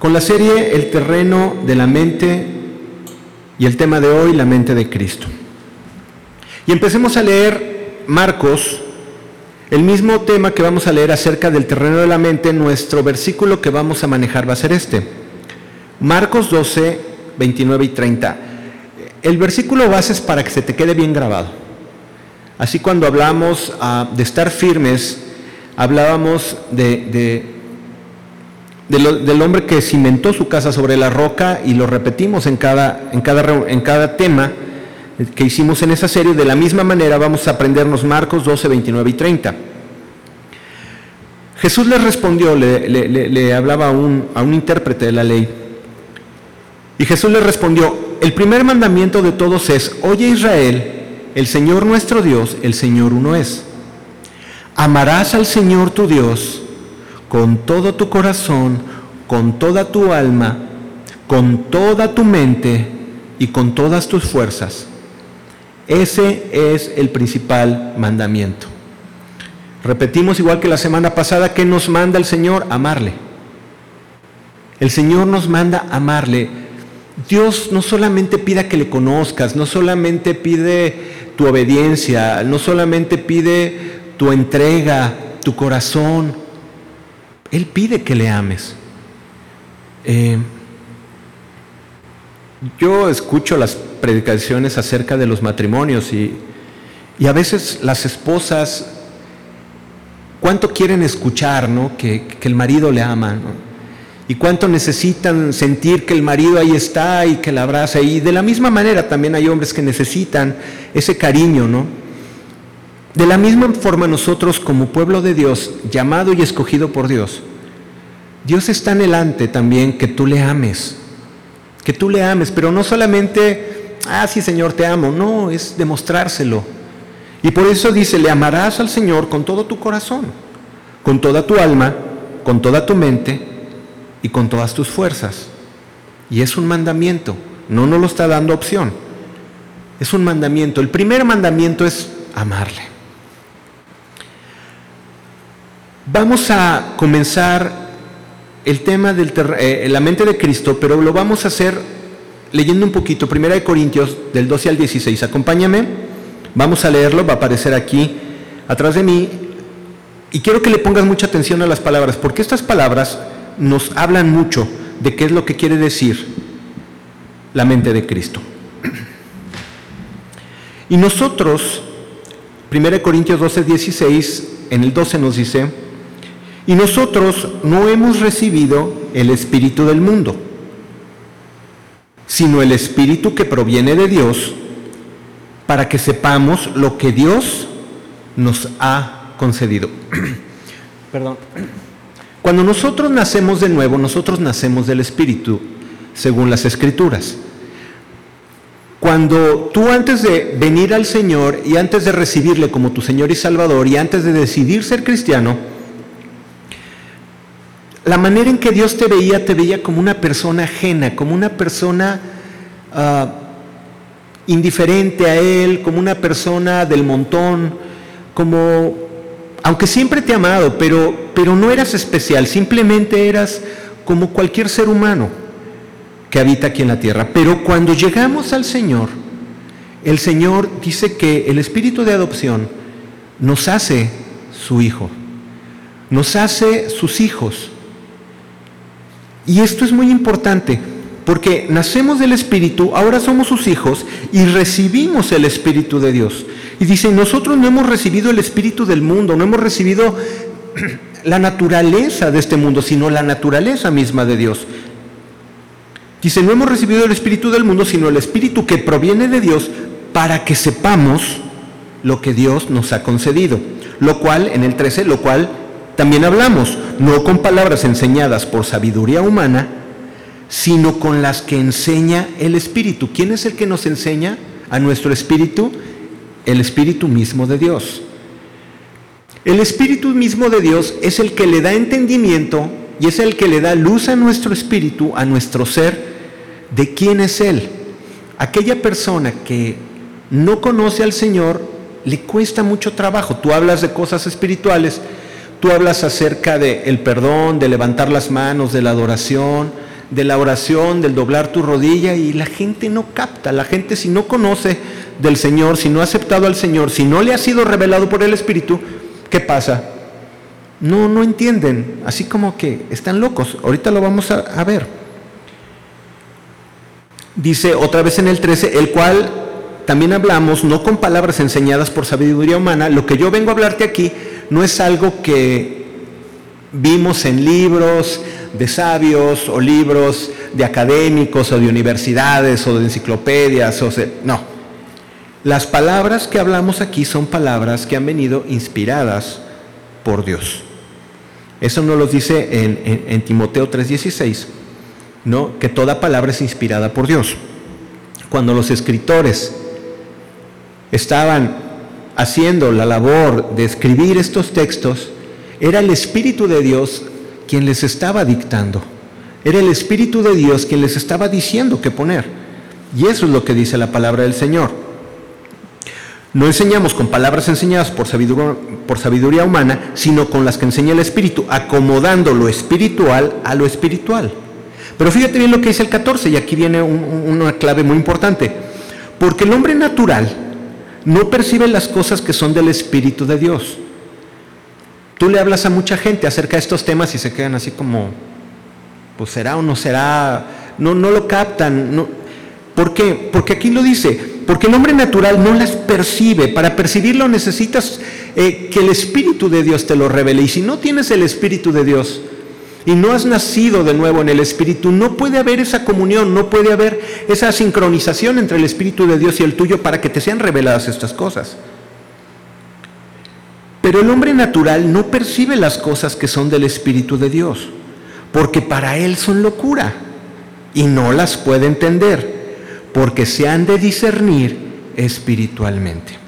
con la serie El terreno de la mente y el tema de hoy, la mente de Cristo. Y empecemos a leer Marcos, el mismo tema que vamos a leer acerca del terreno de la mente, nuestro versículo que vamos a manejar va a ser este. Marcos 12, 29 y 30. El versículo base es para que se te quede bien grabado. Así cuando hablamos ah, de estar firmes, hablábamos de, del hombre que cimentó su casa sobre la roca y lo repetimos en cada, en cada, en cada tema que hicimos en esa serie. De la misma manera vamos a aprendernos Marcos 12, 29 y 30. Jesús le respondió, le, hablaba a un, a un intérprete de la ley. Y Jesús le respondió, el primer mandamiento de todos es, oye Israel, el Señor nuestro Dios, el Señor uno es. Amarás al Señor tu Dios con todo tu corazón, con toda tu alma, con toda tu mente y con todas tus fuerzas. Ese es el principal mandamiento. Repetimos igual que la semana pasada, ¿qué nos manda el Señor? Amarle. El Señor nos manda amarle. Dios no solamente pide que le conozcas, no solamente pide tu obediencia, no solamente pide tu entrega, tu corazón. Él pide que le ames. Eh, yo escucho las predicaciones acerca de los matrimonios y, a veces las esposas, ¿cuánto quieren escuchar ¿no? que, el marido le ama? Y cuánto necesitan sentir que el marido ahí está y que la abraza. Y de la misma manera también hay hombres que necesitan ese cariño, ¿no? De la misma forma nosotros como pueblo de Dios, llamado y escogido por Dios, Dios está anhelante también que tú le ames, que tú le ames, pero no solamente, ah, sí Señor, te amo, no, es demostrárselo. Y por eso dice, le amarás al Señor con todo tu corazón, con toda tu alma, con toda tu mente y con todas tus fuerzas. Y es un mandamiento, no nos lo está dando opción. Es un mandamiento. El primer mandamiento es amarle. Vamos a comenzar el tema de eh, la mente de Cristo, pero lo vamos a hacer leyendo un poquito. Primera de Corintios del 12 al 16. Acompáñame. Vamos a leerlo, va a aparecer aquí atrás de mí. Y quiero que le pongas mucha atención a las palabras, porque estas palabras nos hablan mucho de qué es lo que quiere decir la mente de Cristo. Y nosotros, 1 Corintios 12, 16, en el 12 nos dice, y nosotros no hemos recibido el Espíritu del mundo, sino el Espíritu que proviene de Dios, para que sepamos lo que Dios nos ha concedido. Perdón. Cuando nosotros nacemos de nuevo, nosotros nacemos del Espíritu, según las Escrituras. Cuando tú antes de venir al Señor y antes de recibirle como tu Señor y Salvador y antes de decidir ser cristiano, la manera en que Dios te veía, te veía como una persona ajena, como una persona ah, indiferente a Él, como una persona del montón, como, aunque siempre te ha amado, pero, pero no eras especial, simplemente eras como cualquier ser humano que habita aquí en la tierra. Pero cuando llegamos al Señor, el Señor dice que el espíritu de adopción nos hace su hijo, nos hace sus hijos. Y esto es muy importante, porque nacemos del Espíritu, ahora somos sus hijos y recibimos el Espíritu de Dios. Y dice, nosotros no hemos recibido el Espíritu del mundo, no hemos recibido la naturaleza de este mundo, sino la naturaleza misma de Dios. Dice, no hemos recibido el Espíritu del mundo, sino el Espíritu que proviene de Dios para que sepamos lo que Dios nos ha concedido. Lo cual, en el 13, lo cual también hablamos, no con palabras enseñadas por sabiduría humana, sino con las que enseña el Espíritu. ¿Quién es el que nos enseña a nuestro Espíritu? El Espíritu mismo de Dios. El Espíritu mismo de Dios es el que le da entendimiento y es el que le da luz a nuestro espíritu, a nuestro ser, de quién es Él. Aquella persona que no conoce al Señor le cuesta mucho trabajo. Tú hablas de cosas espirituales, Tú hablas acerca del el perdón, de levantar las manos, de la adoración, de la oración, del doblar tu rodilla y la gente no capta. La gente si no conoce del Señor, si no ha aceptado al Señor, si no le ha sido revelado por el Espíritu, ¿qué pasa? No, no entienden, así como que están locos. Ahorita lo vamos a, a ver. Dice otra vez en el 13, el cual también hablamos, no con palabras enseñadas por sabiduría humana, lo que yo vengo a hablarte aquí no es algo que vimos en libros de sabios o libros de académicos o de universidades o de enciclopedias. O no. Las palabras que hablamos aquí son palabras que han venido inspiradas por Dios. Eso nos lo dice en, en Timoteo 3:16, ¿no? que toda palabra es inspirada por Dios. Cuando los escritores estaban haciendo la labor de escribir estos textos, era el Espíritu de Dios quien les estaba dictando. Era el Espíritu de Dios quien les estaba diciendo qué poner. Y eso es lo que dice la palabra del Señor. No enseñamos con palabras enseñadas por sabiduría, humana, sino con las que enseña el Espíritu, acomodando lo espiritual a lo espiritual. Pero fíjate bien lo que dice el 14, y aquí viene una clave muy importante. Porque el hombre natural no percibe las cosas que son del Espíritu de Dios Tú le hablas a mucha gente acerca de estos temas y se quedan así como, pues será o no será, no, no lo captan. ¿Por qué? Porque aquí lo dice, porque el hombre natural no las percibe. Para percibirlo necesitas eh, que el Espíritu de Dios te lo revele. Y si no tienes el Espíritu de Dios y no has nacido de nuevo en el Espíritu, no puede haber esa comunión, no puede haber esa sincronización entre el Espíritu de Dios y el tuyo para que te sean reveladas estas cosas. Pero el hombre natural no percibe las cosas que son del Espíritu de Dios, porque para él son locura y no las puede entender, porque se han de discernir espiritualmente.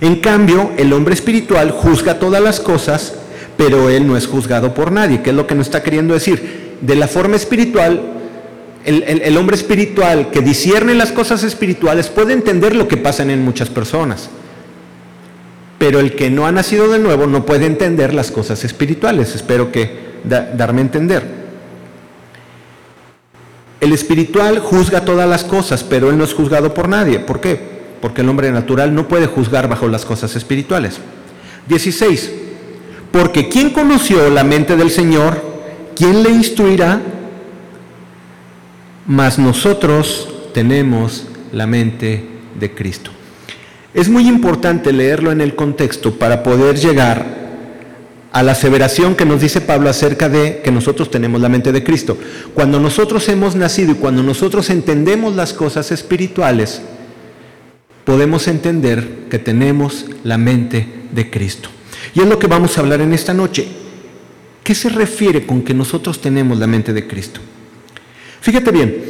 En cambio, el hombre espiritual juzga todas las cosas, pero él no es juzgado por nadie, ¿Qué es lo que nos está queriendo decir. De la forma espiritual, el, hombre espiritual que discierne las cosas espirituales puede entender lo que pasa en muchas personas pero el que no ha nacido de nuevo no puede entender las cosas espirituales. Espero que darme a entender. El espiritual juzga todas las cosas, pero él no es juzgado por nadie. ¿Por qué? Porque el hombre natural no puede juzgar bajo las cosas espirituales. 16. Porque ¿quién conoció la mente del Señor? ¿Quién le instruirá? Mas nosotros tenemos la mente de Cristo. Es muy importante leerlo en el contexto para poder llegar a la aseveración que nos dice Pablo acerca de que nosotros tenemos la mente de Cristo. Cuando nosotros hemos nacido y cuando nosotros entendemos las cosas espirituales, podemos entender que tenemos la mente de Cristo. Y es lo que vamos a hablar en esta noche. ¿Qué se refiere con que nosotros tenemos la mente de Cristo? Fíjate bien,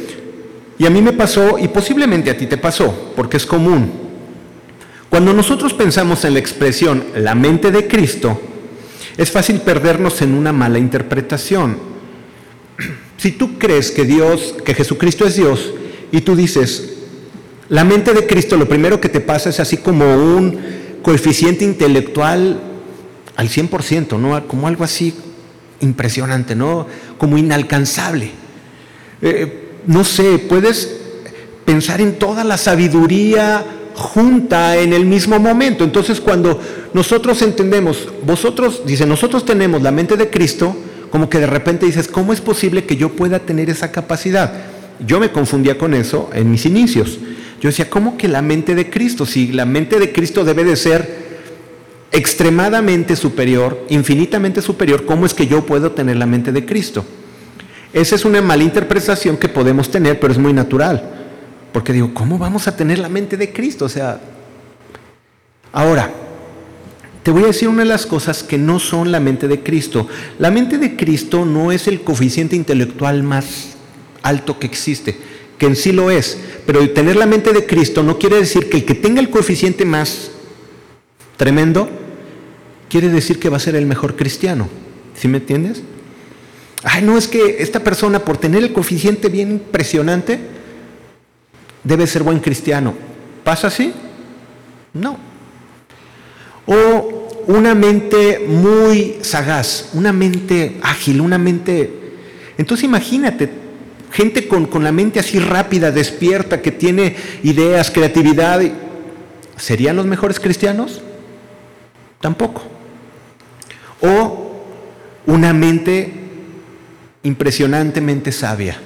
y a mí me pasó, y posiblemente a ti te pasó, porque es común, cuando nosotros pensamos en la expresión la mente de Cristo, es fácil perdernos en una mala interpretación. Si tú crees que Dios, que Jesucristo es Dios, y tú dices, la mente de Cristo, lo primero que te pasa es así como un coeficiente intelectual al 100%, ¿no? Como algo así impresionante, ¿no? Como inalcanzable. Eh, no sé, puedes pensar en toda la sabiduría junta en el mismo momento. Entonces cuando nosotros entendemos, vosotros, dice, nosotros tenemos la mente de Cristo, como que de repente dices, ¿cómo es posible que yo pueda tener esa capacidad? Yo me confundía con eso en mis inicios. Yo decía, ¿cómo que la mente de Cristo? Si la mente de Cristo debe de ser extremadamente superior, infinitamente superior, ¿cómo es que yo puedo tener la mente de Cristo? Esa es una mala interpretación que podemos tener, pero es muy natural. Porque digo, ¿cómo vamos a tener la mente de Cristo? O sea, ahora, te voy a decir una de las cosas que no son la mente de Cristo. La mente de Cristo no es el coeficiente intelectual más alto que existe, que en sí lo es. Pero tener la mente de Cristo no quiere decir que el que tenga el coeficiente más tremendo, quiere decir que va a ser el mejor cristiano. ¿Sí me entiendes? Ay, no es que esta persona por tener el coeficiente bien impresionante, debe ser buen cristiano. ¿Pasa así? No. O una mente muy sagaz, una mente ágil, una mente... Entonces imagínate, gente con, con la mente así rápida, despierta, que tiene ideas, creatividad. ¿Serían los mejores cristianos? Tampoco. O una mente impresionantemente sabia.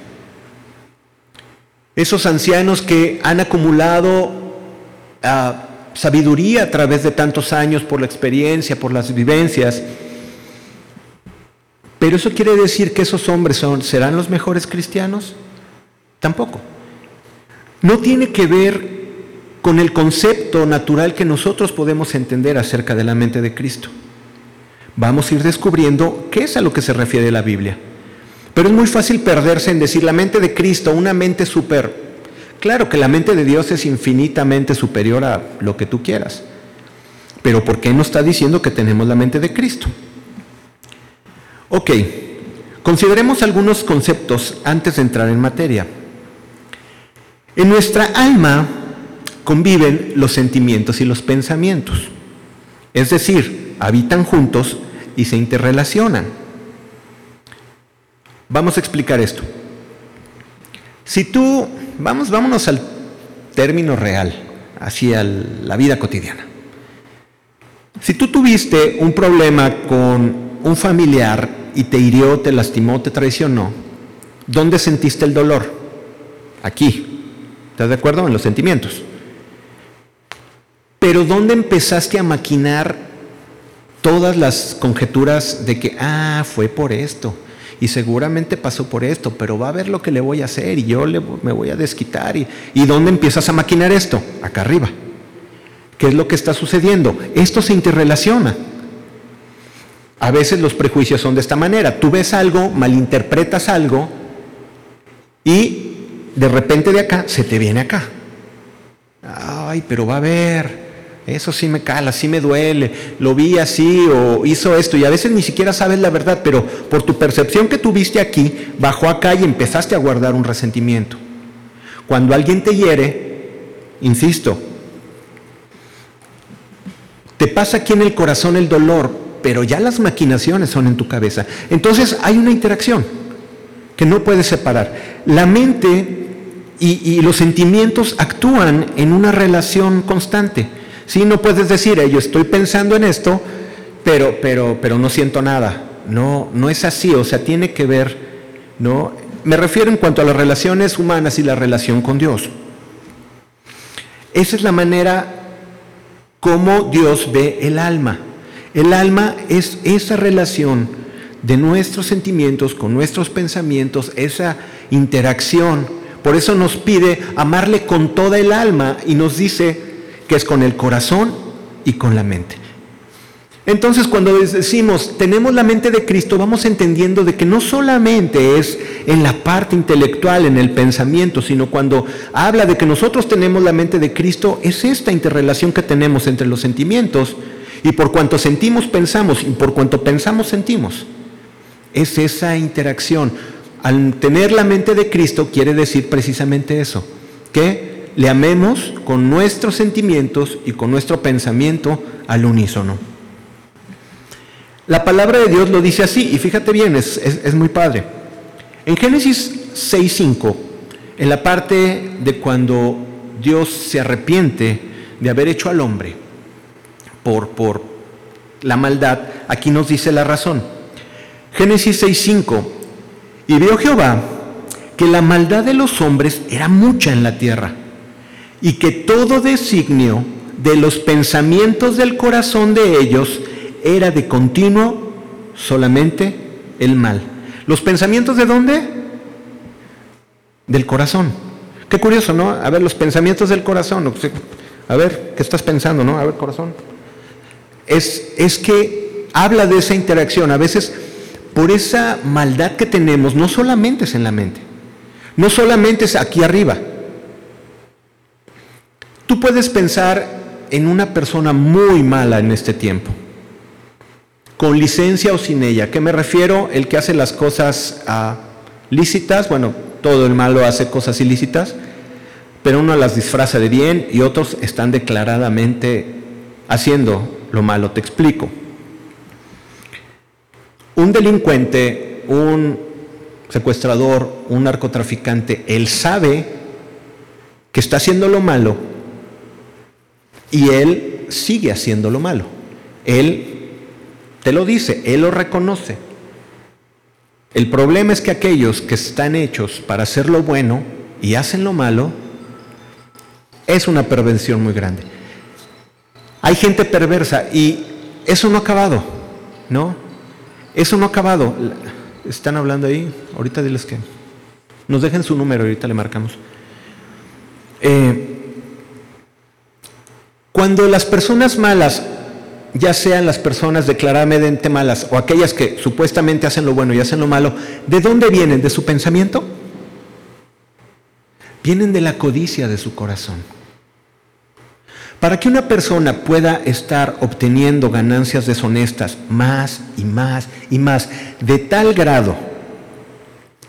Esos ancianos que han acumulado ah, sabiduría a través de tantos años por la experiencia, por las vivencias. Pero eso quiere decir que esos hombres son, serán los mejores cristianos? Tampoco. No tiene que ver con el concepto natural que nosotros podemos entender acerca de la mente de Cristo. Vamos a ir descubriendo qué es a lo que se refiere la Biblia. Pero es muy fácil perderse en decir la mente de Cristo, una mente super. Claro que la mente de Dios es infinitamente superior a lo que tú quieras. Pero ¿por qué no está diciendo que tenemos la mente de Cristo? Ok, consideremos algunos conceptos antes de entrar en materia. En nuestra alma conviven los sentimientos y los pensamientos. Es decir, habitan juntos y se interrelacionan. Vamos a explicar esto. Si tú, vamos, vámonos al término real, hacia la vida cotidiana. Si tú tuviste un problema con un familiar y te hirió, te lastimó, te traicionó, ¿dónde sentiste el dolor? Aquí. ¿Estás de acuerdo? En los sentimientos. Pero ¿dónde empezaste a maquinar todas las conjeturas de que, ah, fue por esto? y seguramente pasó por esto, pero va a ver lo que le voy a hacer y yo le, me voy a desquitar. Y, ¿Y dónde empiezas a maquinar esto? Acá arriba. ¿Qué es lo que está sucediendo? Esto se interrelaciona. A veces los prejuicios son de esta manera. Tú ves algo, malinterpretas algo y de repente de acá se te viene acá. Ay, pero va a ver. Eso sí me cala, sí me duele, lo vi así o hizo esto y a veces ni siquiera sabes la verdad, pero por tu percepción que tuviste aquí, bajó acá y empezaste a guardar un resentimiento. Cuando alguien te hiere, insisto, te pasa aquí en el corazón el dolor, pero ya las maquinaciones son en tu cabeza. Entonces hay una interacción que no puedes separar. La mente y, y los sentimientos actúan en una relación constante. Sí, no puedes decir, yo estoy pensando en esto, pero, pero, pero no siento nada. No, no es así, o sea, tiene que ver, ¿no? Me refiero en cuanto a las relaciones humanas y la relación con Dios. Esa es la manera como Dios ve el alma. El alma es esa relación de nuestros sentimientos con nuestros pensamientos, esa interacción. Por eso nos pide amarle con toda el alma y nos dice, que es con el corazón y con la mente. Entonces cuando decimos tenemos la mente de Cristo, vamos entendiendo de que no solamente es en la parte intelectual, en el pensamiento, sino cuando habla de que nosotros tenemos la mente de Cristo, es esta interrelación que tenemos entre los sentimientos y por cuanto sentimos, pensamos y por cuanto pensamos, sentimos. Es esa interacción. Al tener la mente de Cristo quiere decir precisamente eso, que le amemos con nuestros sentimientos y con nuestro pensamiento al unísono. La palabra de Dios lo dice así, y fíjate bien, es, muy padre. En Génesis 6.5, en la parte de cuando Dios se arrepiente de haber hecho al hombre por, por la maldad, aquí nos dice la razón. Génesis 6.5, y vio Jehová que la maldad de los hombres era mucha en la tierra y que todo designio de los pensamientos del corazón de ellos era de continuo solamente el mal. ¿Los pensamientos de dónde? Del corazón. Qué curioso, ¿no? A ver, los pensamientos del corazón. A ver, ¿qué estás pensando, no? A ver, corazón. Es, es que habla de esa interacción. A veces, por esa maldad que tenemos, no solamente es en la mente, no solamente es aquí arriba, Tú puedes pensar en una persona muy mala en este tiempo, con licencia o sin ella. ¿Qué me refiero? El que hace las cosas ah, lícitas, bueno, todo el malo hace cosas ilícitas, pero uno las disfraza de bien y otros están declaradamente haciendo lo malo. Te explico. Un delincuente, un secuestrador, un narcotraficante, él sabe que está haciendo lo malo y él sigue haciendo lo malo. Él te lo dice, él lo reconoce. El problema es que aquellos que están hechos para hacer lo bueno y hacen lo malo, es una pervención muy grande. Hay gente perversa y eso no ha acabado, ¿no? Eso no ha acabado. Están hablando ahí, ahorita diles que nos dejen su número, ahorita le marcamos. Eh, cuando las personas malas, ya sean las personas declaradamente malas o aquellas que supuestamente hacen lo bueno y hacen lo malo, ¿de dónde vienen? ¿De su pensamiento? Vienen de la codicia de su corazón. Para que una persona pueda estar obteniendo ganancias deshonestas más y más y más, de tal grado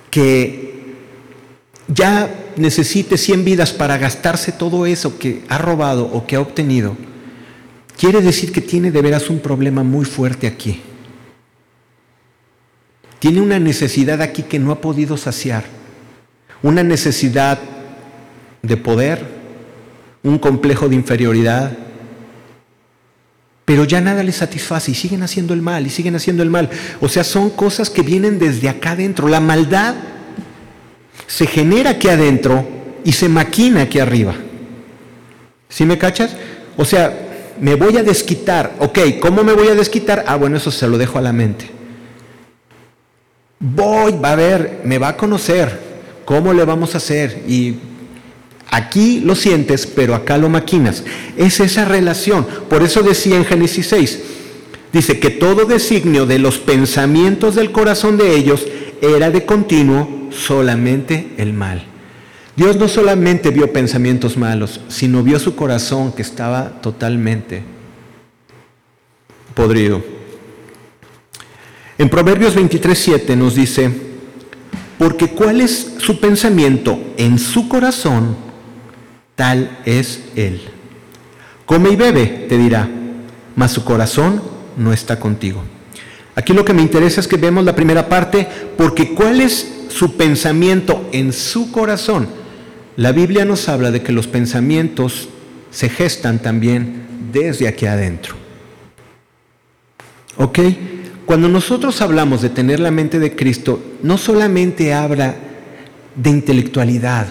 que ya necesite 100 vidas para gastarse todo eso que ha robado o que ha obtenido, quiere decir que tiene de veras un problema muy fuerte aquí. Tiene una necesidad aquí que no ha podido saciar, una necesidad de poder, un complejo de inferioridad, pero ya nada les satisface y siguen haciendo el mal y siguen haciendo el mal. O sea, son cosas que vienen desde acá adentro. La maldad se genera aquí adentro y se maquina aquí arriba. ¿Sí me cachas? O sea, me voy a desquitar. Ok, ¿cómo me voy a desquitar? Ah, bueno, eso se lo dejo a la mente. Voy, va a ver, me va a conocer. ¿Cómo le vamos a hacer? Y Aquí lo sientes, pero acá lo maquinas. Es esa relación. Por eso decía en Génesis 6, dice que todo designio de los pensamientos del corazón de ellos era de continuo solamente el mal. Dios no solamente vio pensamientos malos, sino vio su corazón que estaba totalmente podrido. En Proverbios 23:7 nos dice, porque cuál es su pensamiento en su corazón, tal es Él. Come y bebe, te dirá, mas su corazón no está contigo. Aquí lo que me interesa es que vemos la primera parte, porque ¿cuál es su pensamiento en su corazón? La Biblia nos habla de que los pensamientos se gestan también desde aquí adentro. ¿Ok? Cuando nosotros hablamos de tener la mente de Cristo, no solamente habla de intelectualidad,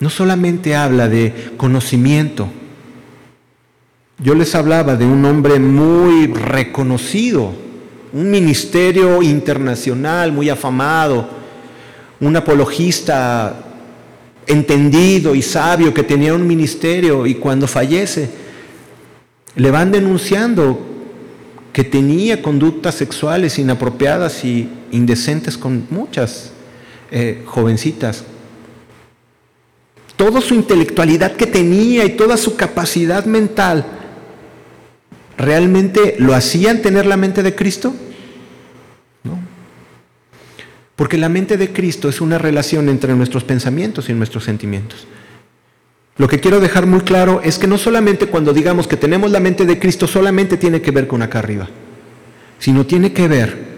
no solamente habla de conocimiento. Yo les hablaba de un hombre muy reconocido, un ministerio internacional muy afamado, un apologista entendido y sabio que tenía un ministerio y cuando fallece le van denunciando que tenía conductas sexuales inapropiadas y indecentes con muchas eh, jovencitas. Toda su intelectualidad que tenía y toda su capacidad mental, ¿realmente lo hacían tener la mente de Cristo? No. Porque la mente de Cristo es una relación entre nuestros pensamientos y nuestros sentimientos. Lo que quiero dejar muy claro es que no solamente cuando digamos que tenemos la mente de Cristo solamente tiene que ver con acá arriba, sino tiene que ver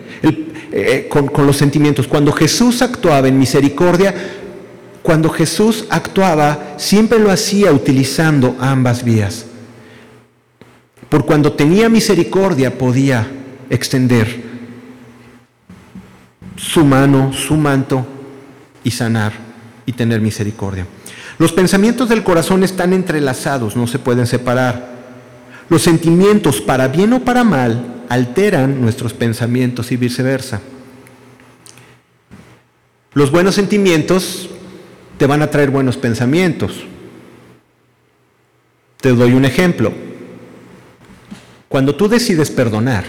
eh, con, con los sentimientos. Cuando Jesús actuaba en misericordia, cuando Jesús actuaba, siempre lo hacía utilizando ambas vías. Por cuando tenía misericordia podía extender su mano, su manto y sanar y tener misericordia. Los pensamientos del corazón están entrelazados, no se pueden separar. Los sentimientos, para bien o para mal, alteran nuestros pensamientos y viceversa. Los buenos sentimientos te van a traer buenos pensamientos. Te doy un ejemplo. Cuando tú decides perdonar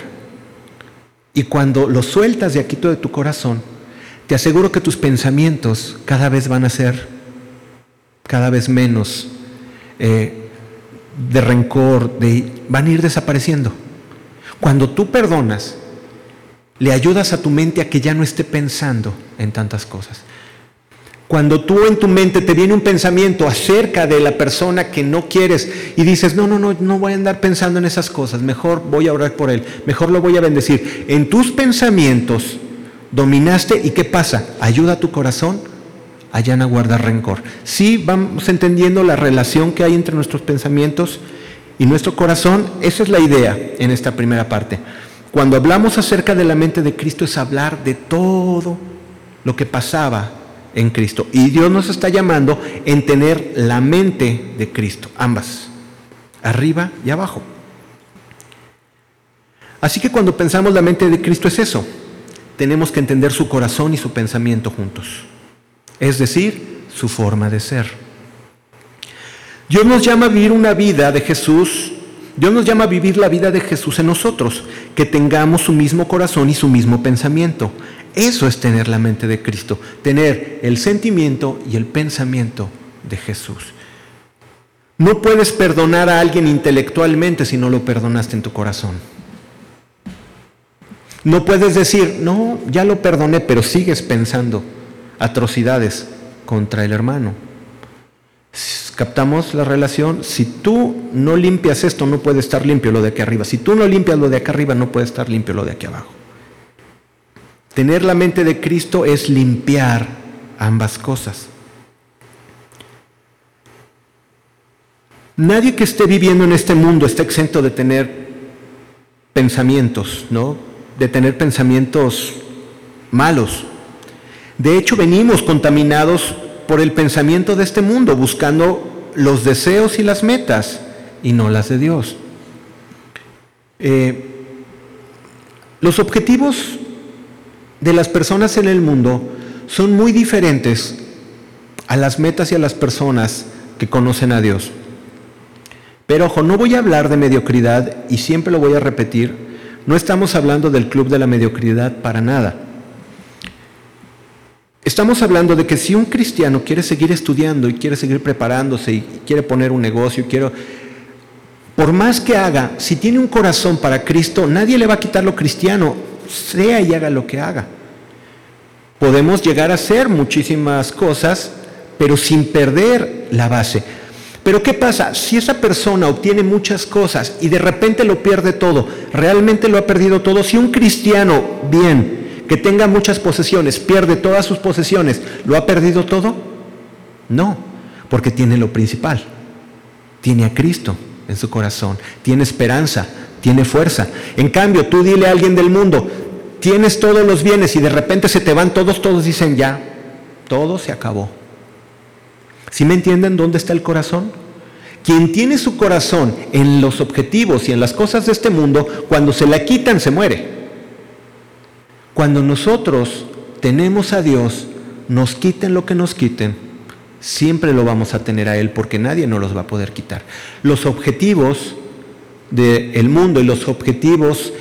y cuando lo sueltas de aquí todo de tu corazón, te aseguro que tus pensamientos cada vez van a ser cada vez menos eh, de rencor, van a ir desapareciendo. Cuando tú perdonas, le ayudas a tu mente a que ya no esté pensando en tantas cosas. Cuando tú en tu mente te viene un pensamiento acerca de la persona que no quieres y dices, no, no, no, no voy a andar pensando en esas cosas, mejor voy a orar por él, mejor lo voy a bendecir. En tus pensamientos dominaste y ¿qué pasa? Ayuda a tu corazón a ya no guardar rencor. Sí, vamos entendiendo la relación que hay entre nuestros pensamientos y nuestro corazón. Esa es la idea en esta primera parte. Cuando hablamos acerca de la mente de Cristo es hablar de todo lo que pasaba en Cristo. Y Dios nos está llamando en tener la mente de Cristo, ambas, arriba y abajo. Así que cuando pensamos la mente de Cristo es eso, tenemos que entender su corazón y su pensamiento juntos, es decir, su forma de ser. Dios nos llama a vivir una vida de Jesús, Dios nos llama a vivir la vida de Jesús en nosotros, que tengamos su mismo corazón y su mismo pensamiento. Eso es tener la mente de Cristo, tener el sentimiento y el pensamiento de Jesús. No puedes perdonar a alguien intelectualmente si no lo perdonaste en tu corazón. No puedes decir, no, ya lo perdoné, pero sigues pensando atrocidades contra el hermano. ¿Captamos la relación? Si tú no limpias esto, no puede estar limpio lo de aquí arriba. Si tú no limpias lo de aquí arriba, no puede estar limpio lo de aquí abajo. Tener la mente de Cristo es limpiar ambas cosas. Nadie que esté viviendo en este mundo está exento de tener pensamientos, ¿no? de tener pensamientos malos. De hecho, venimos contaminados por el pensamiento de este mundo, buscando los deseos y las metas y no las de Dios. Eh, los objetivos de las personas en el mundo son muy diferentes a las metas y a las personas que conocen a Dios. Pero ojo, no voy a hablar de mediocridad y siempre lo voy a repetir no estamos hablando del club de la mediocridad para nada. Estamos hablando de que si un cristiano quiere seguir estudiando y quiere seguir preparándose y quiere poner un negocio, quiero, por más que haga, si tiene un corazón para Cristo, nadie le va a quitar lo cristiano, sea y haga lo que haga. Podemos llegar a hacer muchísimas cosas, pero sin perder la base. Pero ¿qué pasa? Si esa persona obtiene muchas cosas y de repente lo pierde todo, realmente lo ha perdido todo. Si un cristiano, bien, que tenga muchas posesiones, pierde todas sus posesiones, ¿lo ha perdido todo? No, porque tiene lo principal. Tiene a Cristo en su corazón, tiene esperanza, tiene fuerza. En cambio, tú dile a alguien del mundo, tienes todos los bienes y de repente se te van todos, todos dicen ya, todo se acabó. ¿Sí me entienden dónde está el corazón? Quien tiene su corazón en los objetivos y en las cosas de este mundo, cuando se la quitan se muere. Cuando nosotros tenemos a Dios, nos quiten lo que nos quiten, siempre lo vamos a tener a Él porque nadie nos los va a poder quitar. Los objetivos del mundo y los objetivos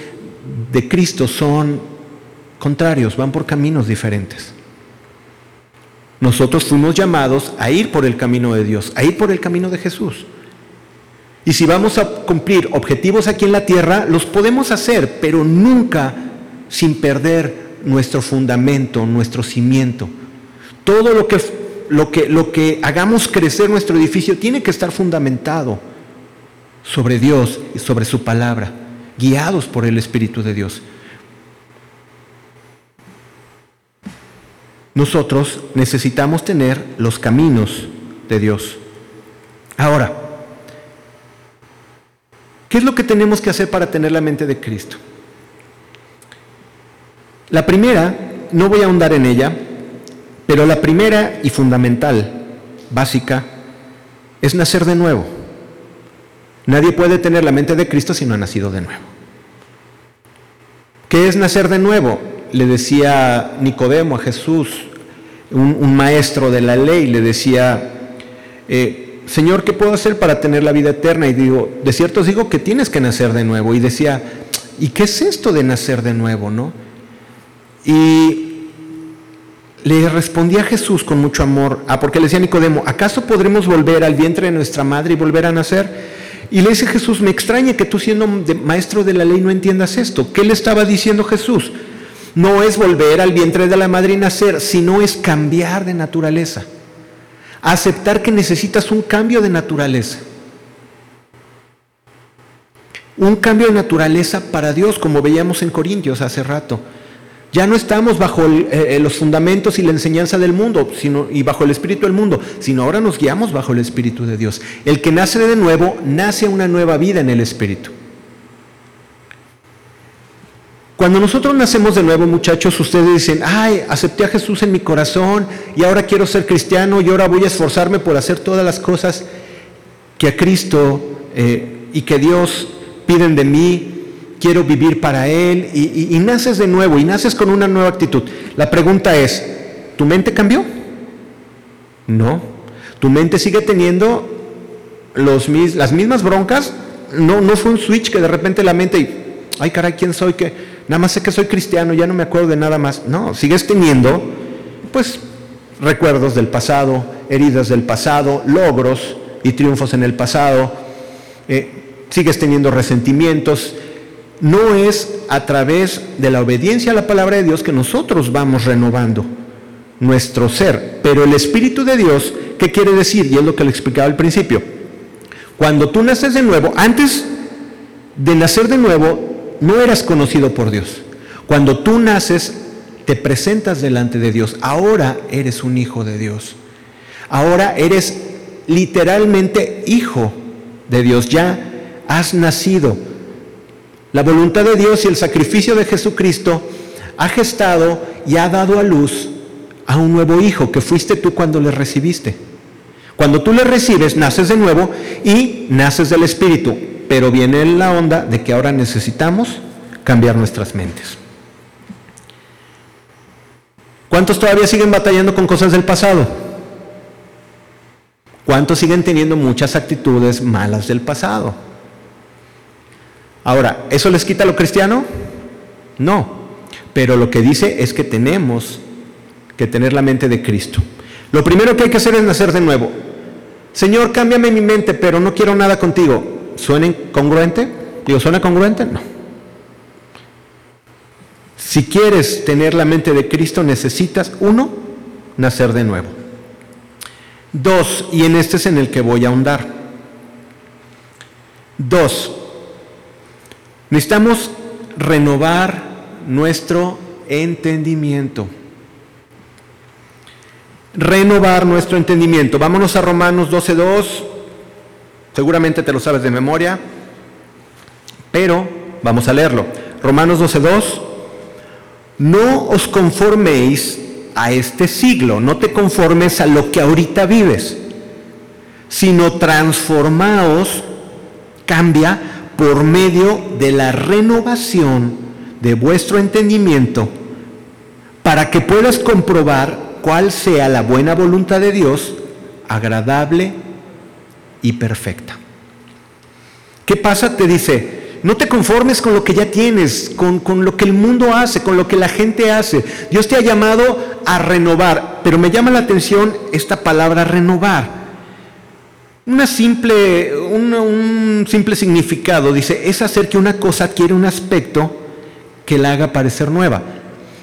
de Cristo son contrarios, van por caminos diferentes. Nosotros fuimos llamados a ir por el camino de Dios, a ir por el camino de Jesús. Y si vamos a cumplir objetivos aquí en la tierra, los podemos hacer, pero nunca sin perder nuestro fundamento, nuestro cimiento. Todo lo que, lo que, lo que hagamos crecer nuestro edificio tiene que estar fundamentado sobre Dios y sobre su palabra, guiados por el Espíritu de Dios. nosotros necesitamos tener los caminos de Dios. Ahora, ¿qué es lo que tenemos que hacer para tener la mente de Cristo? La primera, no voy a ahondar en ella, pero la primera y fundamental, básica, es nacer de nuevo. Nadie puede tener la mente de Cristo si no ha nacido de nuevo. ¿Qué es nacer de nuevo? le decía Nicodemo a Jesús, un, maestro de la ley, le decía, eh, Señor, ¿qué puedo hacer para tener la vida eterna? Y digo, de cierto os digo que tienes que nacer de nuevo. Y decía, ¿y qué es esto de nacer de nuevo? ¿no? Y le respondía Jesús con mucho amor, ah, porque le decía Nicodemo, ¿acaso podremos volver al vientre de nuestra madre y volver a nacer? Y le dice Jesús, me extraña que tú siendo maestro de la ley no entiendas esto. ¿Qué le estaba diciendo Jesús? no es volver al vientre de la madre y nacer, sino es cambiar de naturaleza. Aceptar que necesitas un cambio de naturaleza. Un cambio de naturaleza para Dios, como veíamos en Corintios hace rato. Ya no estamos bajo eh, eh, los fundamentos y la enseñanza del mundo sino, y bajo el espíritu del mundo, sino ahora nos guiamos bajo el espíritu de Dios. El que nace de nuevo, nace una nueva vida en el espíritu. Cuando nosotros nacemos de nuevo, muchachos, ustedes dicen, ay, acepté a Jesús en mi corazón y ahora quiero ser cristiano y ahora voy a esforzarme por hacer todas las cosas que a Cristo eh, y que Dios piden de mí, quiero vivir para Él y, naces de nuevo y naces con una nueva actitud. La pregunta es, ¿tu mente cambió? No, tu mente sigue teniendo los, las mismas broncas, no, no fue un switch que de repente la mente, ay caray, ¿quién soy? que nada más sé que soy cristiano, ya no me acuerdo de nada más. No, sigues teniendo, pues, recuerdos del pasado, heridas del pasado, logros y triunfos en el pasado, eh, sigues teniendo resentimientos. No es a través de la obediencia a la palabra de Dios que nosotros vamos renovando nuestro ser, pero el Espíritu de Dios, ¿qué quiere decir? Y es lo que le explicaba al principio. Cuando tú naces de nuevo, antes de nacer de nuevo, no eras conocido por Dios. Cuando tú naces, te presentas delante de Dios. Ahora eres un hijo de Dios. Ahora eres literalmente hijo de Dios. Ya has nacido. La voluntad de Dios y el sacrificio de Jesucristo ha gestado y ha dado a luz a un nuevo hijo que fuiste tú cuando le recibiste. Cuando tú le recibes, naces de nuevo y naces del Espíritu pero viene la onda de que ahora necesitamos cambiar nuestras mentes. ¿Cuántos todavía siguen batallando con cosas del pasado? ¿Cuántos siguen teniendo muchas actitudes malas del pasado? Ahora, ¿eso les quita lo cristiano? No, pero lo que dice es que tenemos que tener la mente de Cristo. Lo primero que hay que hacer es nacer de nuevo. Señor, cámbiame mi mente, pero no quiero nada contigo. ¿Suena congruente? Digo, ¿suena congruente? No. Si quieres tener la mente de Cristo, necesitas, uno, nacer de nuevo. Dos, y en este es en el que voy a ahondar. Dos, necesitamos renovar nuestro entendimiento. Renovar nuestro entendimiento. Vámonos a Romanos 12.2. Seguramente te lo sabes de memoria, pero vamos a leerlo. Romanos 12.2, no os conforméis a este siglo, no te conformes a lo que ahorita vives, sino transformaos, cambia por medio de la renovación de vuestro entendimiento, para que puedas comprobar cuál sea la buena voluntad de Dios, agradable y perfecta. ¿Qué pasa? Te dice, no te conformes con lo que ya tienes, con, con, lo que el mundo hace, con lo que la gente hace. Dios te ha llamado a renovar, pero me llama la atención esta palabra renovar. Una simple, un simple significado dice, es hacer que una cosa adquiere un aspecto que la haga parecer nueva.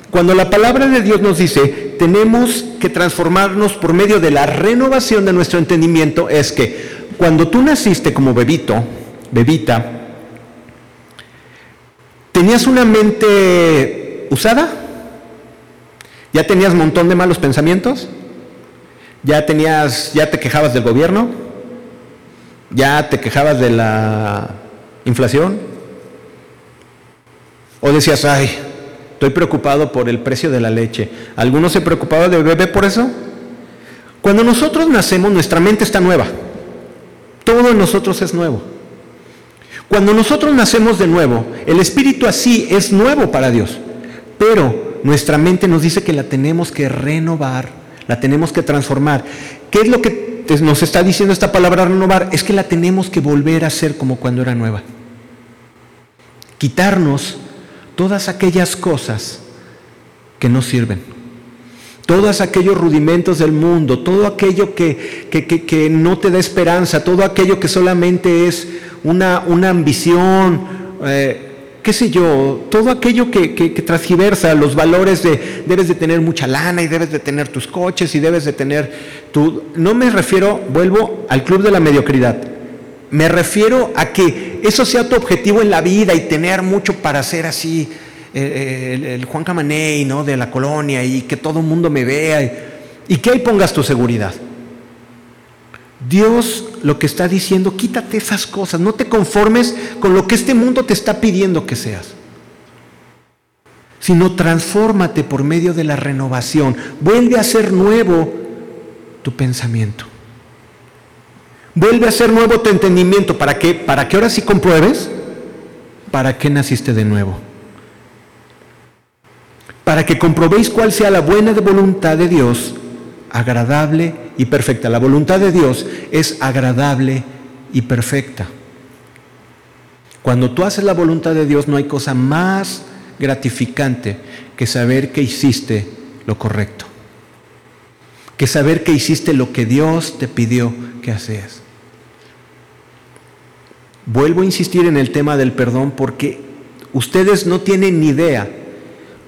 Cuando la palabra de Dios nos dice, tenemos que transformarnos por medio de la renovación de nuestro entendimiento, es que cuando tú naciste como bebito, bebita, ¿tenías una mente usada? ¿Ya tenías un montón de malos pensamientos? ¿Ya tenías, ya te quejabas del gobierno? ¿Ya te quejabas de la inflación? ¿O decías, ay, estoy preocupado por el precio de la leche? ¿Alguno se preocupaba del bebé por eso? Cuando nosotros nacemos, nuestra mente está nueva. Todo en nosotros es nuevo. Cuando nosotros nacemos de nuevo, el espíritu así es nuevo para Dios, pero nuestra mente nos dice que la tenemos que renovar, la tenemos que transformar. ¿Qué es lo que nos está diciendo esta palabra renovar? Es que la tenemos que volver a ser como cuando era nueva. Quitarnos todas aquellas cosas que no sirven todos aquellos rudimentos del mundo, todo aquello que, que, no te da esperanza, todo aquello que solamente es una, una ambición, eh, qué sé yo, todo aquello que, que, transgiversa los valores de debes de tener mucha lana y debes de tener tus coches y debes de tener tu... No me refiero, vuelvo al club de la mediocridad, me refiero a que eso sea tu objetivo en la vida y tener mucho para ser así el, Juan Camaney, ¿no? De la colonia y que todo el mundo me vea. Y, y que ahí pongas tu seguridad. Dios lo que está diciendo, quítate esas cosas, no te conformes con lo que este mundo te está pidiendo que seas, sino transfórmate por medio de la renovación, vuelve a ser nuevo tu pensamiento. Vuelve a ser nuevo tu entendimiento. ¿Para qué? Para que ahora sí compruebes para qué naciste de nuevo. Para que comprobéis cuál sea la buena voluntad de Dios, agradable y perfecta. La voluntad de Dios es agradable y perfecta. Cuando tú haces la voluntad de Dios no hay cosa más gratificante que saber que hiciste lo correcto. Que saber que hiciste lo que Dios te pidió que hacías. Vuelvo a insistir en el tema del perdón porque ustedes no tienen ni idea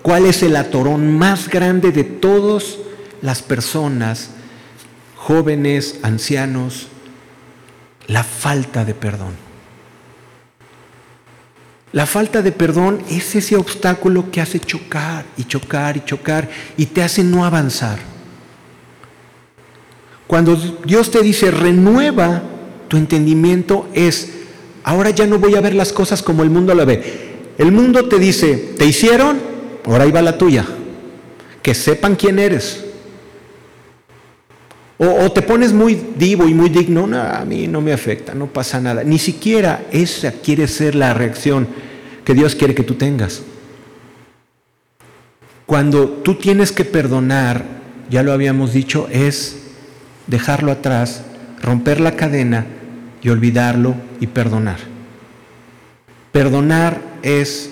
cuál es el atorón más grande de todas las personas, jóvenes, ancianos, la falta de perdón. La falta de perdón es ese obstáculo que hace chocar y chocar y chocar y te hace no avanzar. Cuando Dios te dice renueva tu entendimiento es Ahora ya no voy a ver las cosas como el mundo la ve. El mundo te dice, ¿te hicieron? Ahora ahí va la tuya. Que sepan quién eres. O, te pones muy divo y muy digno, no, a mí no me afecta, no pasa nada. Ni siquiera esa quiere ser la reacción que Dios quiere que tú tengas. Cuando tú tienes que perdonar, ya lo habíamos dicho, es dejarlo atrás, romper la cadena y olvidarlo y perdonar. Perdonar es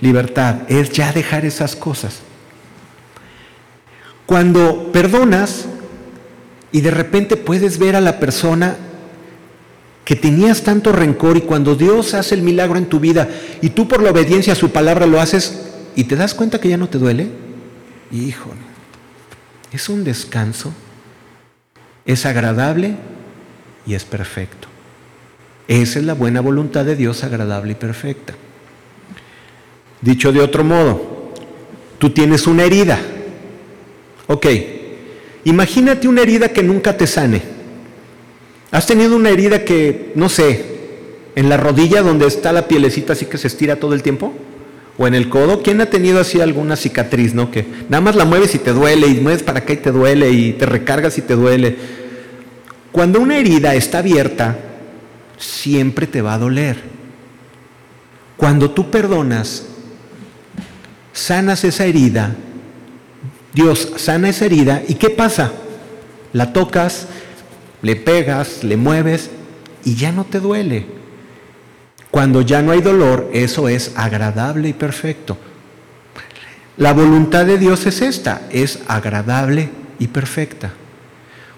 libertad, es ya dejar esas cosas. Cuando perdonas y de repente puedes ver a la persona que tenías tanto rencor y cuando Dios hace el milagro en tu vida y tú por la obediencia a su palabra lo haces y te das cuenta que ya no te duele, híjole, es un descanso, es agradable y es perfecto. Esa es la buena voluntad de Dios agradable y perfecta. Dicho de otro modo, tú tienes una herida. Ok, imagínate una herida que nunca te sane. Has tenido una herida que, no sé, en la rodilla donde está la pielecita así que se estira todo el tiempo, o en el codo. ¿Quién ha tenido así alguna cicatriz, no? Que nada más la mueves y te duele, y mueves para acá y te duele, y te recargas y te duele. Cuando una herida está abierta, siempre te va a doler. Cuando tú perdonas, sanas esa herida, Dios sana esa herida y ¿qué pasa? La tocas, le pegas, le mueves y ya no te duele. Cuando ya no hay dolor, eso es agradable y perfecto. La voluntad de Dios es esta, es agradable y perfecta.